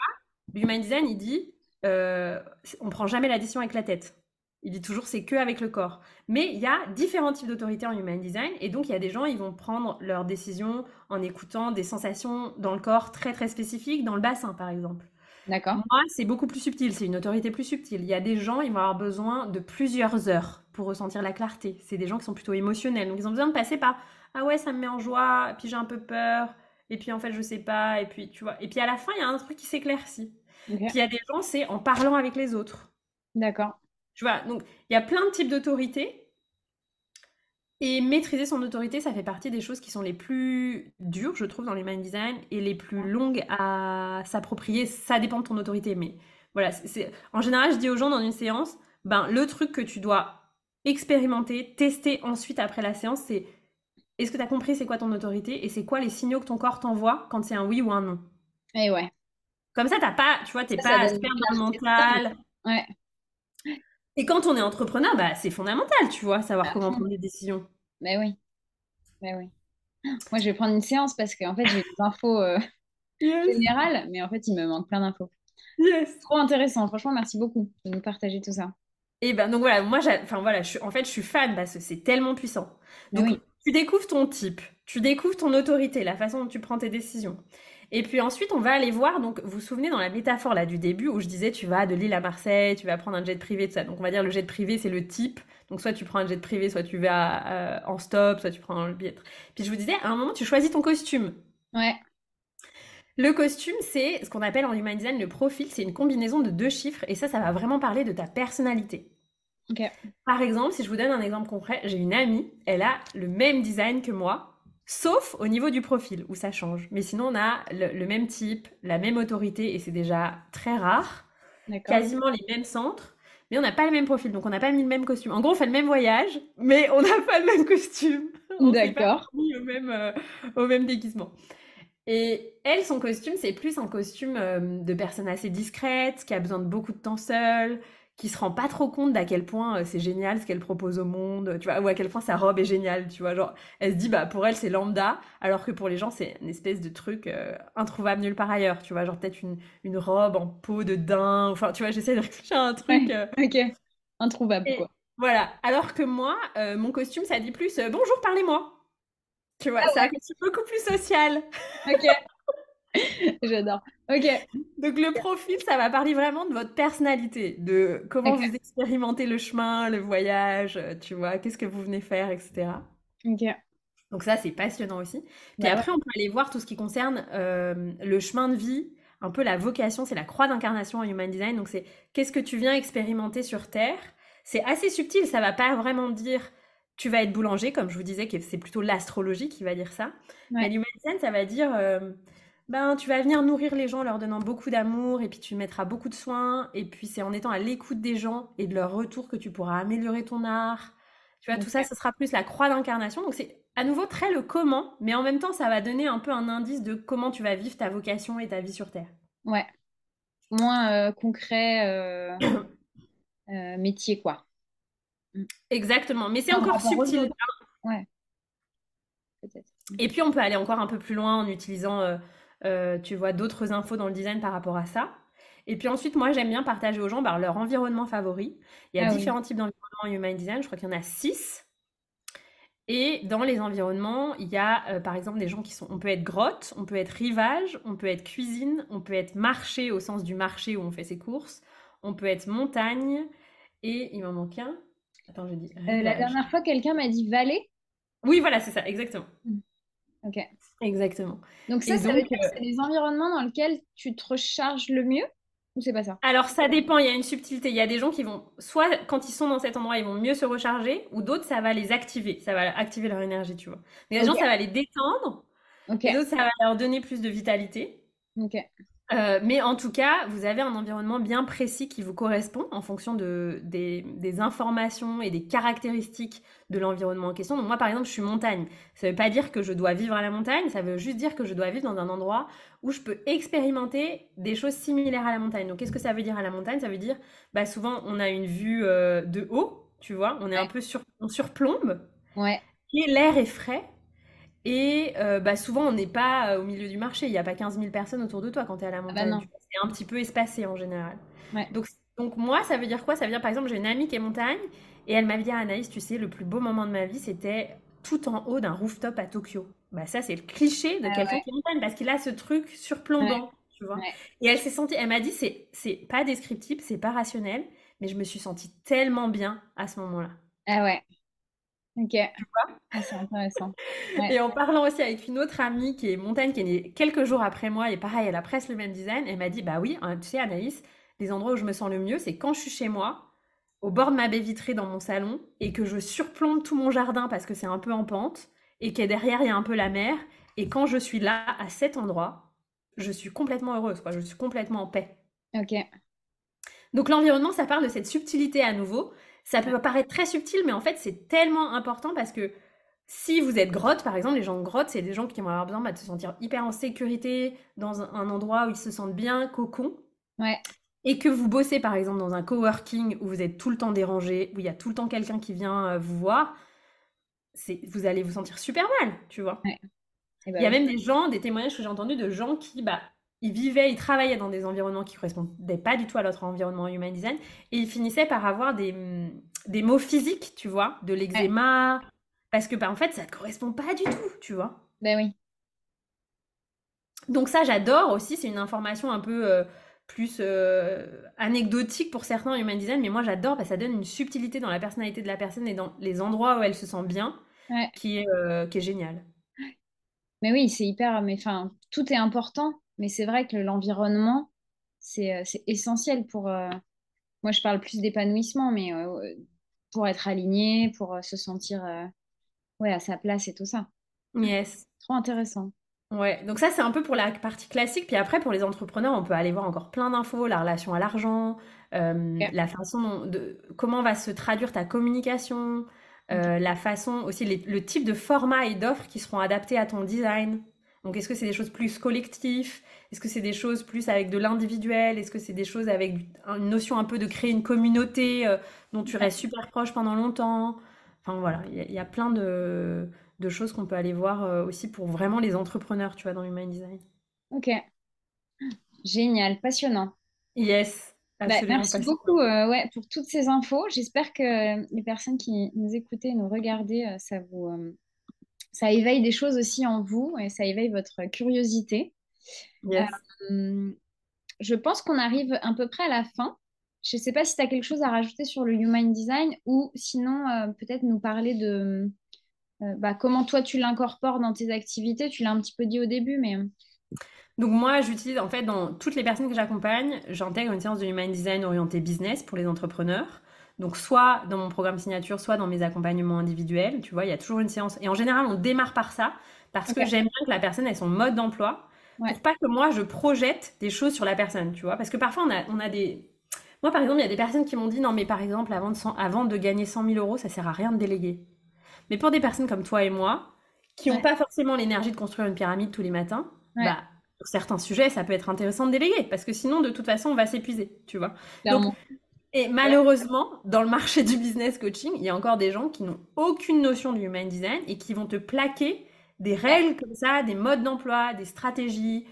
l'Human Design, il dit, euh, on prend jamais la décision avec la tête. Il dit toujours c'est que avec le corps. Mais il y a différents types d'autorité en Human Design et donc il y a des gens ils vont prendre leurs décisions en écoutant des sensations dans le corps très très spécifiques, dans le bassin par exemple. D'accord. Moi, c'est beaucoup plus subtil, c'est une autorité plus subtile. Il y a des gens, ils vont avoir besoin de plusieurs heures pour ressentir la clarté. C'est des gens qui sont plutôt émotionnels, donc ils ont besoin de passer par ah ouais, ça me met en joie, puis j'ai un peu peur, et puis en fait je sais pas, et puis tu vois. Et puis à la fin, il y a un truc qui s'éclaircit. Ok. Puis il y a des gens, c'est en parlant avec les autres. D'accord. Tu vois, donc il y a plein de types d'autorité. Et maîtriser son autorité, ça fait partie des choses qui sont les plus dures, je trouve, dans les mind design et les plus longues à s'approprier. Ça dépend de ton autorité, mais voilà. c'est- En général, je dis aux gens dans une séance, ben, le truc que tu dois expérimenter, tester ensuite après la séance, c'est est-ce que tu as compris c'est quoi ton autorité et c'est quoi les signaux que ton corps t'envoie quand c'est un oui ou un non? Et ouais. Comme ça, t'as pas, tu vois, t'es Ça, pas ça à donne se perdre une dans le clarté mental. Ouais. Et quand on est entrepreneur, bah, c'est fondamental, tu vois, savoir À comment prendre des décisions. Mais oui. Mais oui. Moi, je vais prendre une séance parce qu'en fait, j'ai des infos euh, Yes, générales, mais en fait, il me manque plein d'infos. yes. Trop intéressant. Franchement, merci beaucoup de nous partager tout ça. Et ben donc voilà, moi, enfin voilà, je suis, en fait, je suis fan parce que c'est tellement puissant. Donc oui. tu découvres ton type, tu découvres ton autorité, la façon dont tu prends tes décisions. Et puis ensuite, on va aller voir. Donc, vous vous souvenez dans la métaphore là du début où je disais, tu vas de Lille à Marseille, tu vas prendre un jet privé, tout ça. Donc, on va dire le jet privé, c'est le type. Donc, soit tu prends un jet privé, soit tu vas euh, en stop, soit tu prends le billet. Puis je vous disais, à un moment, tu choisis ton costume. Ouais. Le costume, c'est ce qu'on appelle en human design le profil, c'est une combinaison de deux chiffres et ça, ça va vraiment parler de ta personnalité. Par exemple, si je vous donne un exemple concret, j'ai une amie, elle a le même design que moi, sauf au niveau du profil, où ça change. Mais sinon, on a le, même type, la même autorité, et c'est déjà très rare. Quasiment les mêmes centres, mais on n'a pas le même profil, donc on n'a pas mis le même costume. En gros, on fait le même voyage, mais on n'a pas le même costume. D'accord. Au même, euh, au même déguisement. Et elle, son costume, c'est plus un costume euh, de personne assez discrète, qui a besoin de beaucoup de temps seule, qui se rend pas trop compte d'à quel point euh, c'est génial ce qu'elle propose au monde, tu vois, ou à quel point sa robe est géniale, tu vois. Genre, elle se dit, bah, pour elle, c'est lambda, alors que pour les gens, c'est une espèce de truc euh, introuvable nulle part ailleurs, tu vois. Genre, peut-être une, une robe en peau de daim, enfin, tu vois, j'essaie de réfléchir à un truc. Euh. ok, introuvable, quoi. Voilà. Alors que moi, mon costume, ça dit plus, bonjour, parlez-moi. Tu vois, ça ah c'est beaucoup plus social. Ok. J'adore. Ok. Donc le profil, ça va parler vraiment de votre personnalité, de comment vous expérimentez le chemin, le voyage, euh, tu vois, qu'est-ce que vous venez faire, etc. Ok. Donc ça, c'est passionnant aussi. Puis bah après, on peut aller voir tout ce qui concerne euh, le chemin de vie, un peu la vocation, c'est la croix d'incarnation en Human Design. Donc c'est qu'est-ce que tu viens expérimenter sur Terre. C'est assez subtil, ça va pas vraiment dire tu vas être boulanger, comme je vous disais, que c'est plutôt l'astrologie qui va dire ça. Mais l'Human Design, ça va dire... Euh, ben, tu vas venir nourrir les gens en leur donnant beaucoup d'amour et puis tu mettras beaucoup de soins. Et puis c'est en étant à l'écoute des gens et de leur retour que tu pourras améliorer ton art. Tu vois, tout ça, ce sera plus la croix d'incarnation. Donc c'est à nouveau très le comment, mais en même temps, ça va donner un peu un indice de comment tu vas vivre ta vocation et ta vie sur Terre. Ouais. Moins euh, concret, euh, euh, métier, quoi. Mm. Exactement. Mais c'est encore subtil. Ouais. Et puis on peut aller encore un peu plus loin en utilisant tu vois d'autres infos dans le design par rapport à ça. Et puis ensuite, moi, j'aime bien partager aux gens bah, leur environnement favori. Il y a ah différents types d'environnements Human Design. Je crois qu'il y en a six. Et dans les environnements, il y a euh, par exemple des gens qui sont. On peut être grotte, on peut être rivage, on peut être cuisine, on peut être marché au sens du marché où on fait ses courses, on peut être montagne. Et il m'en manque un. Attends, je dis. Euh, la dernière fois, quelqu'un m'a dit vallée? Oui, voilà, c'est ça, exactement. Mmh. Ok. Exactement. Donc ça, ça veut dire que c'est les environnements dans lesquels tu te recharges le mieux ou c'est pas ça? Alors ça dépend, il y a une subtilité. Il y a des gens qui vont, soit quand ils sont dans cet endroit, ils vont mieux se recharger, ou d'autres, ça va les activer, ça va activer leur énergie, tu vois. Mais il y a des gens, ça va les détendre, et d'autres, ça va leur donner plus de vitalité. Ok. Euh, mais en tout cas, vous avez un environnement bien précis qui vous correspond en fonction de, des, informations et des caractéristiques de l'environnement en question. Donc moi, par exemple, je suis montagne. Ça ne veut pas dire que je dois vivre à la montagne, ça veut juste dire que je dois vivre dans un endroit où je peux expérimenter des choses similaires à la montagne. Donc qu'est-ce que ça veut dire à la montagne? Ça veut dire, bah, souvent, on a une vue euh, de haut, tu vois, on est un peu sur, on surplombe. Ouais. Et l'air est frais. Et euh, bah, souvent, on n'est pas euh, au milieu du marché. Il n'y a pas 15 000 personnes autour de toi quand tu es à la ah bah montagne. c'est un petit peu espacé en général. Donc, donc, moi, ça veut dire quoi? Ça veut dire, par exemple, j'ai une amie qui est montagne et elle m'a dit, ah, Anaïs, tu sais, le plus beau moment de ma vie, c'était tout en haut d'un rooftop à Tokyo. Bah, ça, c'est le cliché de ah quelqu'un qui est montagne parce qu'il a ce truc surplombant. Tu vois et elle s'est sentie, elle m'a dit, c'est, c'est pas descriptible, c'est pas rationnel, mais je me suis sentie tellement bien à ce moment-là. Ah ouais. Ok. Tu vois? Ah, c'est intéressant. Et en parlant aussi avec une autre amie qui est montagne, qui est née quelques jours après moi, et pareil, elle a presque le même design, elle m'a dit Bah oui, hein, tu sais, Anaïs, les endroits où je me sens le mieux, c'est quand je suis chez moi, au bord de ma baie vitrée dans mon salon, et que je surplombe tout mon jardin parce que c'est un peu en pente, et que derrière, il y a un peu la mer. Et quand je suis là, à cet endroit, je suis complètement heureuse, quoi. je suis complètement en paix. Ok. Donc l'environnement, ça parle de cette subtilité à nouveau. Ça peut paraître très subtil, mais en fait, c'est tellement important parce que si vous êtes grotte, par exemple, les gens de grotte, c'est des gens qui vont avoir besoin bah, de se sentir hyper en sécurité dans un, endroit où ils se sentent bien, cocon. Ouais. Et que vous bossez, par exemple, dans un coworking où vous êtes tout le temps dérangé, où il y a tout le temps quelqu'un qui vient euh, vous voir, vous allez vous sentir super mal, tu vois. Ouais. Eh ben il y a même des gens, des témoignages que j'ai entendus de gens qui, bah, ils vivaient, ils travaillaient dans des environnements qui correspondaient pas du tout à notre environnement human design et ils finissaient par avoir des, des maux physiques, tu vois, de l'eczéma, parce que bah, en fait ça ne correspond pas du tout, tu vois. Ben oui. Donc ça j'adore aussi, c'est une information un peu euh, plus euh, anecdotique pour certains human design, mais moi j'adore parce que ça donne une subtilité dans la personnalité de la personne et dans les endroits où elle se sent bien, qui, est, euh, qui est génial. Mais oui, c'est hyper, mais enfin, tout est important mais c'est vrai que l'environnement, c'est euh, essentiel pour... Euh, moi, je parle plus d'épanouissement, mais euh, pour être aligné, pour se sentir ouais, à sa place et tout ça. Yes. Trop intéressant. Ouais, donc ça c'est un peu pour la partie classique. Puis après pour les entrepreneurs, on peut aller voir encore plein d'infos, la relation à l'argent, euh, la façon de comment va se traduire ta communication, euh, la façon aussi le type de format et d'offres qui seront adaptés à ton design. Donc est-ce que c'est des choses plus collectives? Est-ce que c'est des choses plus avec de l'individuel? Est-ce que c'est des choses avec une notion un peu de créer une communauté euh, dont tu restes super proche pendant longtemps? Enfin voilà, il y, a plein de de choses qu'on peut aller voir euh, aussi pour vraiment les entrepreneurs, tu vois, dans l'human design. Ok. Génial, passionnant. Yes. Bah, merci beaucoup euh, ouais, pour toutes ces infos. J'espère que les personnes qui nous écoutaient, nous regardaient, ça vous, ça éveille des choses aussi en vous et ça éveille votre curiosité. Yes. je pense qu'on arrive à peu près à la fin. Je ne sais pas si tu as quelque chose à rajouter sur le Human Design ou sinon peut-être nous parler de, euh, bah, comment toi tu l'incorpores dans tes activités Tu l'as un petit peu dit au début, mais... Euh. Donc moi, j'utilise en fait dans toutes les personnes que j'accompagne, j'intègre une séance de Human Design orientée business pour les entrepreneurs. Donc soit dans mon programme signature, soit dans mes accompagnements individuels, tu vois, il y a toujours une séance. Et en général, on démarre par ça parce que j'aime bien que la personne ait son mode d'emploi pour pas que moi je projette des choses sur la personne, tu vois. Parce que parfois on a, on a des... Moi par exemple, il y a des personnes qui m'ont dit non mais par exemple avant de, avant de gagner 100 000 euros, ça sert à rien de déléguer. Mais pour des personnes comme toi et moi, qui n'ont pas forcément l'énergie de construire une pyramide tous les matins, bah, sur certains sujets, ça peut être intéressant de déléguer, parce que sinon, de toute façon, on va s'épuiser, tu vois. Et malheureusement, dans le marché du business coaching, il y a encore des gens qui n'ont aucune notion du human design et qui vont te plaquer des règles comme ça, des modes d'emploi, des stratégies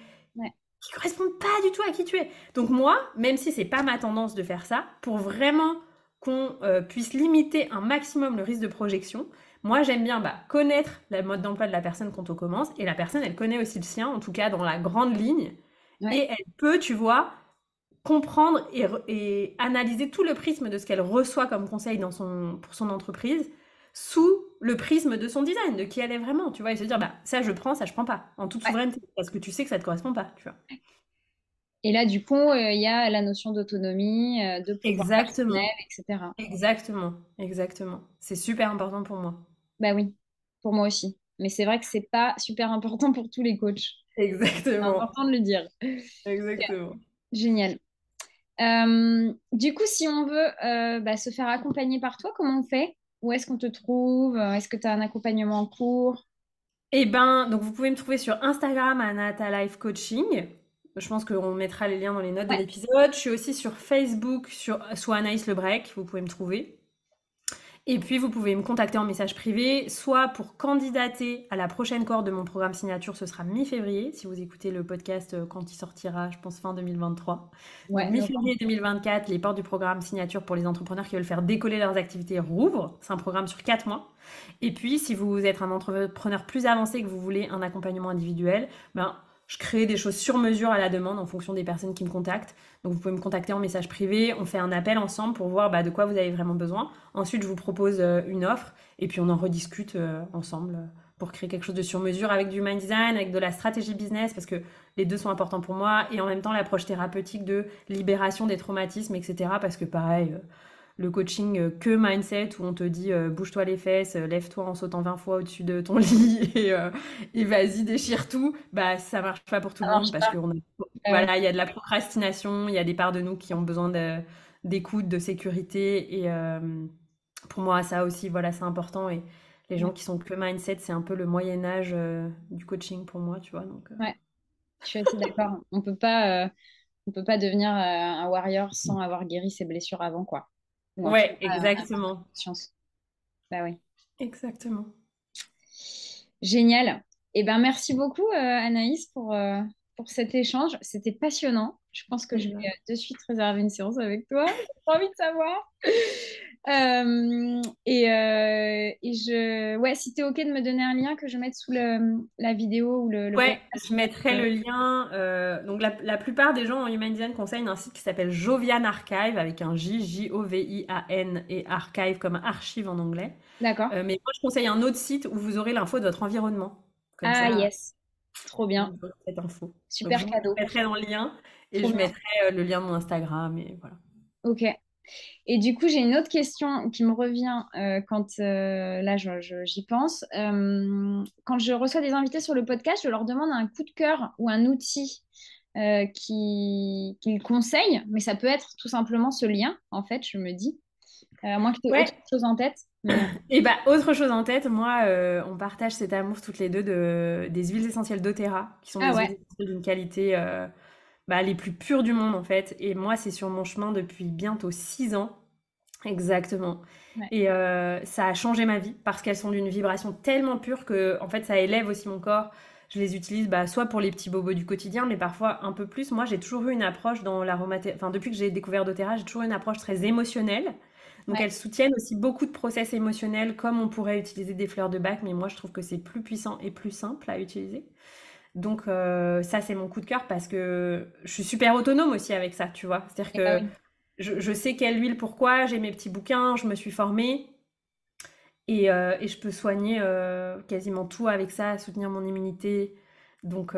qui correspondent pas du tout à qui tu es. Donc moi, même si c'est pas ma tendance de faire ça, pour vraiment qu'on euh, puisse limiter un maximum le risque de projection, moi, j'aime bien bah, connaître le mode d'emploi de la personne quand on commence, et la personne, elle connaît aussi le sien, en tout cas dans la grande ligne, et elle peut, tu vois, comprendre et, analyser tout le prisme de ce qu'elle reçoit comme conseil dans son, pour son entreprise sous le prisme de son design, de qui elle est vraiment, tu vois, et se dire, bah, ça je prends, ça je prends pas, en toute souveraineté, parce que tu sais que ça te correspond pas, tu vois. Et là, du coup, euh, il y a la notion d'autonomie, euh, de pouvoir exactement. etc. Exactement, exactement. C'est super important pour moi. Bah oui, pour moi aussi. Mais c'est vrai que c'est pas super important pour tous les coachs. Exactement. C'est important de le dire. Exactement. Génial. Euh, du coup, si on veut euh, bah, se faire accompagner par toi, comment on fait? Où est-ce qu'on te trouve? Est-ce que tu as un accompagnement en cours? Eh ben, donc vous pouvez me trouver sur Instagram Anata Life Coaching. Je pense qu'on mettra les liens dans les notes de l'épisode. Je suis aussi sur Facebook, sur, sous Anaïs Lebrec, vous pouvez me trouver. Et puis, vous pouvez me contacter en message privé, soit pour candidater à la prochaine cohorte de mon programme signature, ce sera mi-février, si vous écoutez le podcast euh, quand il sortira, je pense fin 2023. mi-février 2024, les portes du programme signature pour les entrepreneurs qui veulent faire décoller leurs activités rouvrent. C'est un programme sur 4 mois. Et puis, si vous êtes un entrepreneur plus avancé que vous voulez un accompagnement individuel, ben, je crée des choses sur mesure à la demande en fonction des personnes qui me contactent. Donc vous pouvez me contacter en message privé, on fait un appel ensemble pour voir bah, de quoi vous avez vraiment besoin. Ensuite, je vous propose euh, une offre et puis on en rediscute euh, ensemble euh, pour créer quelque chose de sur mesure avec du mind design, avec de la stratégie business, parce que les deux sont importants pour moi, et en même temps l'approche thérapeutique de libération des traumatismes, etc. Parce que pareil, le coaching euh, que mindset où on te dit euh, bouge-toi les fesses, euh, lève-toi en sautant 20 fois au-dessus de ton lit et, vas-y déchire tout, bah ça marche pas pour tout le monde parce que voilà, il y a de la procrastination, il y a des parts de nous qui ont besoin d'écoute, de, sécurité et pour moi ça aussi voilà, c'est important et les gens qui sont que mindset, c'est un peu le Moyen Âge du coaching pour moi, tu vois. Donc, Ouais, je suis assez d'accord. On peut pas, on peut pas devenir un warrior sans avoir guéri ses blessures avant, quoi. Ouais, exactement. Bah oui. Exactement. Génial. Eh ben, merci beaucoup, euh, Anaïs, pour, euh, pour cet échange. C'était passionnant. Je pense que je vais euh, de suite réserver une séance avec toi. J'ai envie de savoir. Euh, et, euh, et, je, ouais, si tu es OK de me donner un lien que je mette sous le, la vidéo ou le. ouais, je mettrai le lien. Euh, donc, la, la, plupart des gens en Human Design conseillent un site qui s'appelle Jovian Archive avec un J, J-O-V-I-A-N et archive comme archive en anglais. D'accord. mais moi, je conseille un autre site où vous aurez l'info de votre environnement. ah, yes. Trop bien. Cette info. Super cadeau. Je mettrai dans le lien et je mettrai le lien de mon Instagram et voilà. Ok. Et du coup, j'ai une autre question qui me revient euh, quand euh, là j'y pense. Euh, quand je reçois des invités sur le podcast, je leur demande un coup de cœur ou un outil qu'ils conseillent, mais ça peut être tout simplement ce lien, en fait, je me dis. à moins que tu aies autre chose en tête. Et bah, autre chose en tête, moi, on partage cet amour toutes les deux de, des huiles essentielles d'Otera, qui sont ah des huiles d'une qualité bah, les plus pures du monde en fait. Et moi, c'est sur mon chemin depuis bientôt six ans. Exactement. Et euh, ça a changé ma vie parce qu'elles sont d'une vibration tellement pure que en fait, ça élève aussi mon corps. Je les utilise bah, soit pour les petits bobos du quotidien, mais parfois un peu plus. Moi, j'ai toujours eu une approche dans l'aromathérapie. Enfin, depuis que j'ai découvert doTERRA, j'ai toujours eu une approche très émotionnelle. Donc, elles soutiennent aussi beaucoup de process émotionnels, comme on pourrait utiliser des fleurs de bac, mais moi, je trouve que c'est plus puissant et plus simple à utiliser. Donc euh, ça, c'est mon coup de cœur parce que je suis super autonome aussi avec ça, tu vois. C'est-à-dire que ah je, sais quelle huile, pourquoi, j'ai mes petits bouquins, je me suis formée. Et, euh, je peux soigner euh, quasiment tout avec ça, soutenir mon immunité. Donc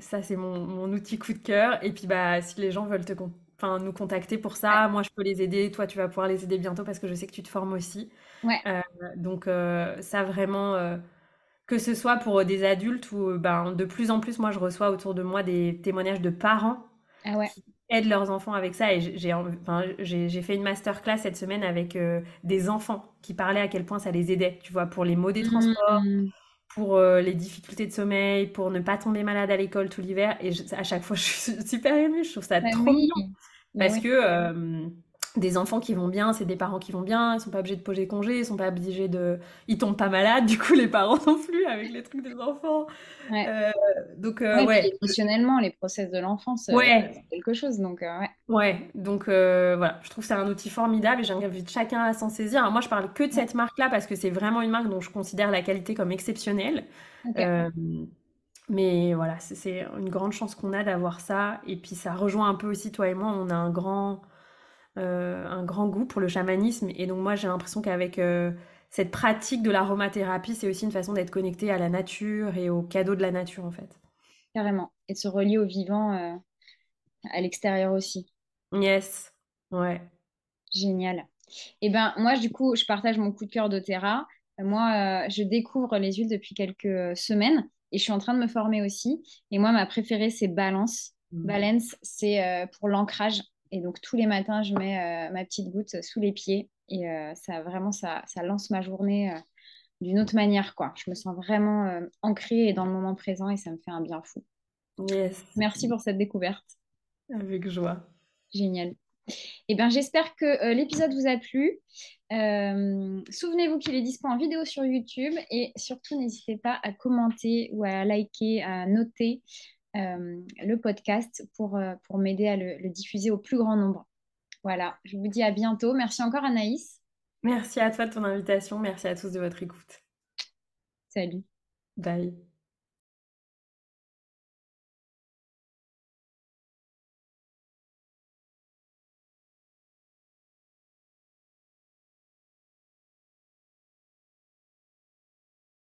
ça, c'est mon, outil coup de cœur. Et puis bah, si les gens veulent te nous contacter pour ça, moi, je peux les aider. Toi, tu vas pouvoir les aider bientôt parce que je sais que tu te formes aussi. donc ça, vraiment que ce soit pour des adultes ou ben, de plus en plus, moi, je reçois autour de moi des témoignages de parents ah qui aident leurs enfants avec ça. Et j'ai enfin, fait une masterclass cette semaine avec euh, des enfants qui parlaient à quel point ça les aidait, tu vois, pour les maux des transports, mmh. pour euh, les difficultés de sommeil, pour ne pas tomber malade à l'école tout l'hiver. Et à chaque fois, je suis super émue. Je trouve ça bah trop bien. Bah Parce que euh, des enfants qui vont bien, c'est des parents qui vont bien, ils sont pas obligés de poser congé, ils sont pas obligés de... Ils tombent pas malades, du coup les parents non plus avec les trucs des enfants. Euh, donc euh, ouais. Émotionnellement, les process de l'enfance, euh, c'est quelque chose, donc ouais. Ouais, donc voilà, je trouve que c'est un outil formidable et j'invite chacun à s'en saisir. moi je parle que de cette marque-là parce que c'est vraiment une marque dont je considère la qualité comme exceptionnelle. mais voilà, c'est une grande chance qu'on a d'avoir ça. Et puis ça rejoint un peu aussi toi et moi, on a un grand un grand goût pour le chamanisme. Et donc moi, j'ai l'impression qu'avec euh, cette pratique de l'aromathérapie, c'est aussi une façon d'être connecté à la nature et aux cadeaux de la nature, en fait. Carrément. Et de se relier au vivant euh, à l'extérieur aussi. Yes. Ouais. Génial. Et eh ben moi, du coup, je partage mon coup de cœur d'Otera. Moi, je découvre les huiles depuis quelques semaines et je suis en train de me former aussi. Et moi, ma préférée, c'est Balance. Mmh. Balance, c'est pour l'ancrage. Et donc tous les matins, je mets euh, ma petite goutte sous les pieds et euh, ça vraiment ça, ça, lance ma journée euh, d'une autre manière quoi. Je me sens vraiment ancrée et dans le moment présent et ça me fait un bien fou. Yes. Merci pour cette découverte. Avec joie. Génial. Eh bien, j'espère que l'épisode vous a plu. Souvenez-vous qu'il est disponible en vidéo sur YouTube et surtout n'hésitez pas à commenter ou à liker, à noter le podcast pour, euh, pour m'aider à le, le, diffuser au plus grand nombre. Voilà, je vous dis à bientôt. Merci encore Anaïs. Merci à toi de ton invitation. Merci à tous de votre écoute. Salut. Bye.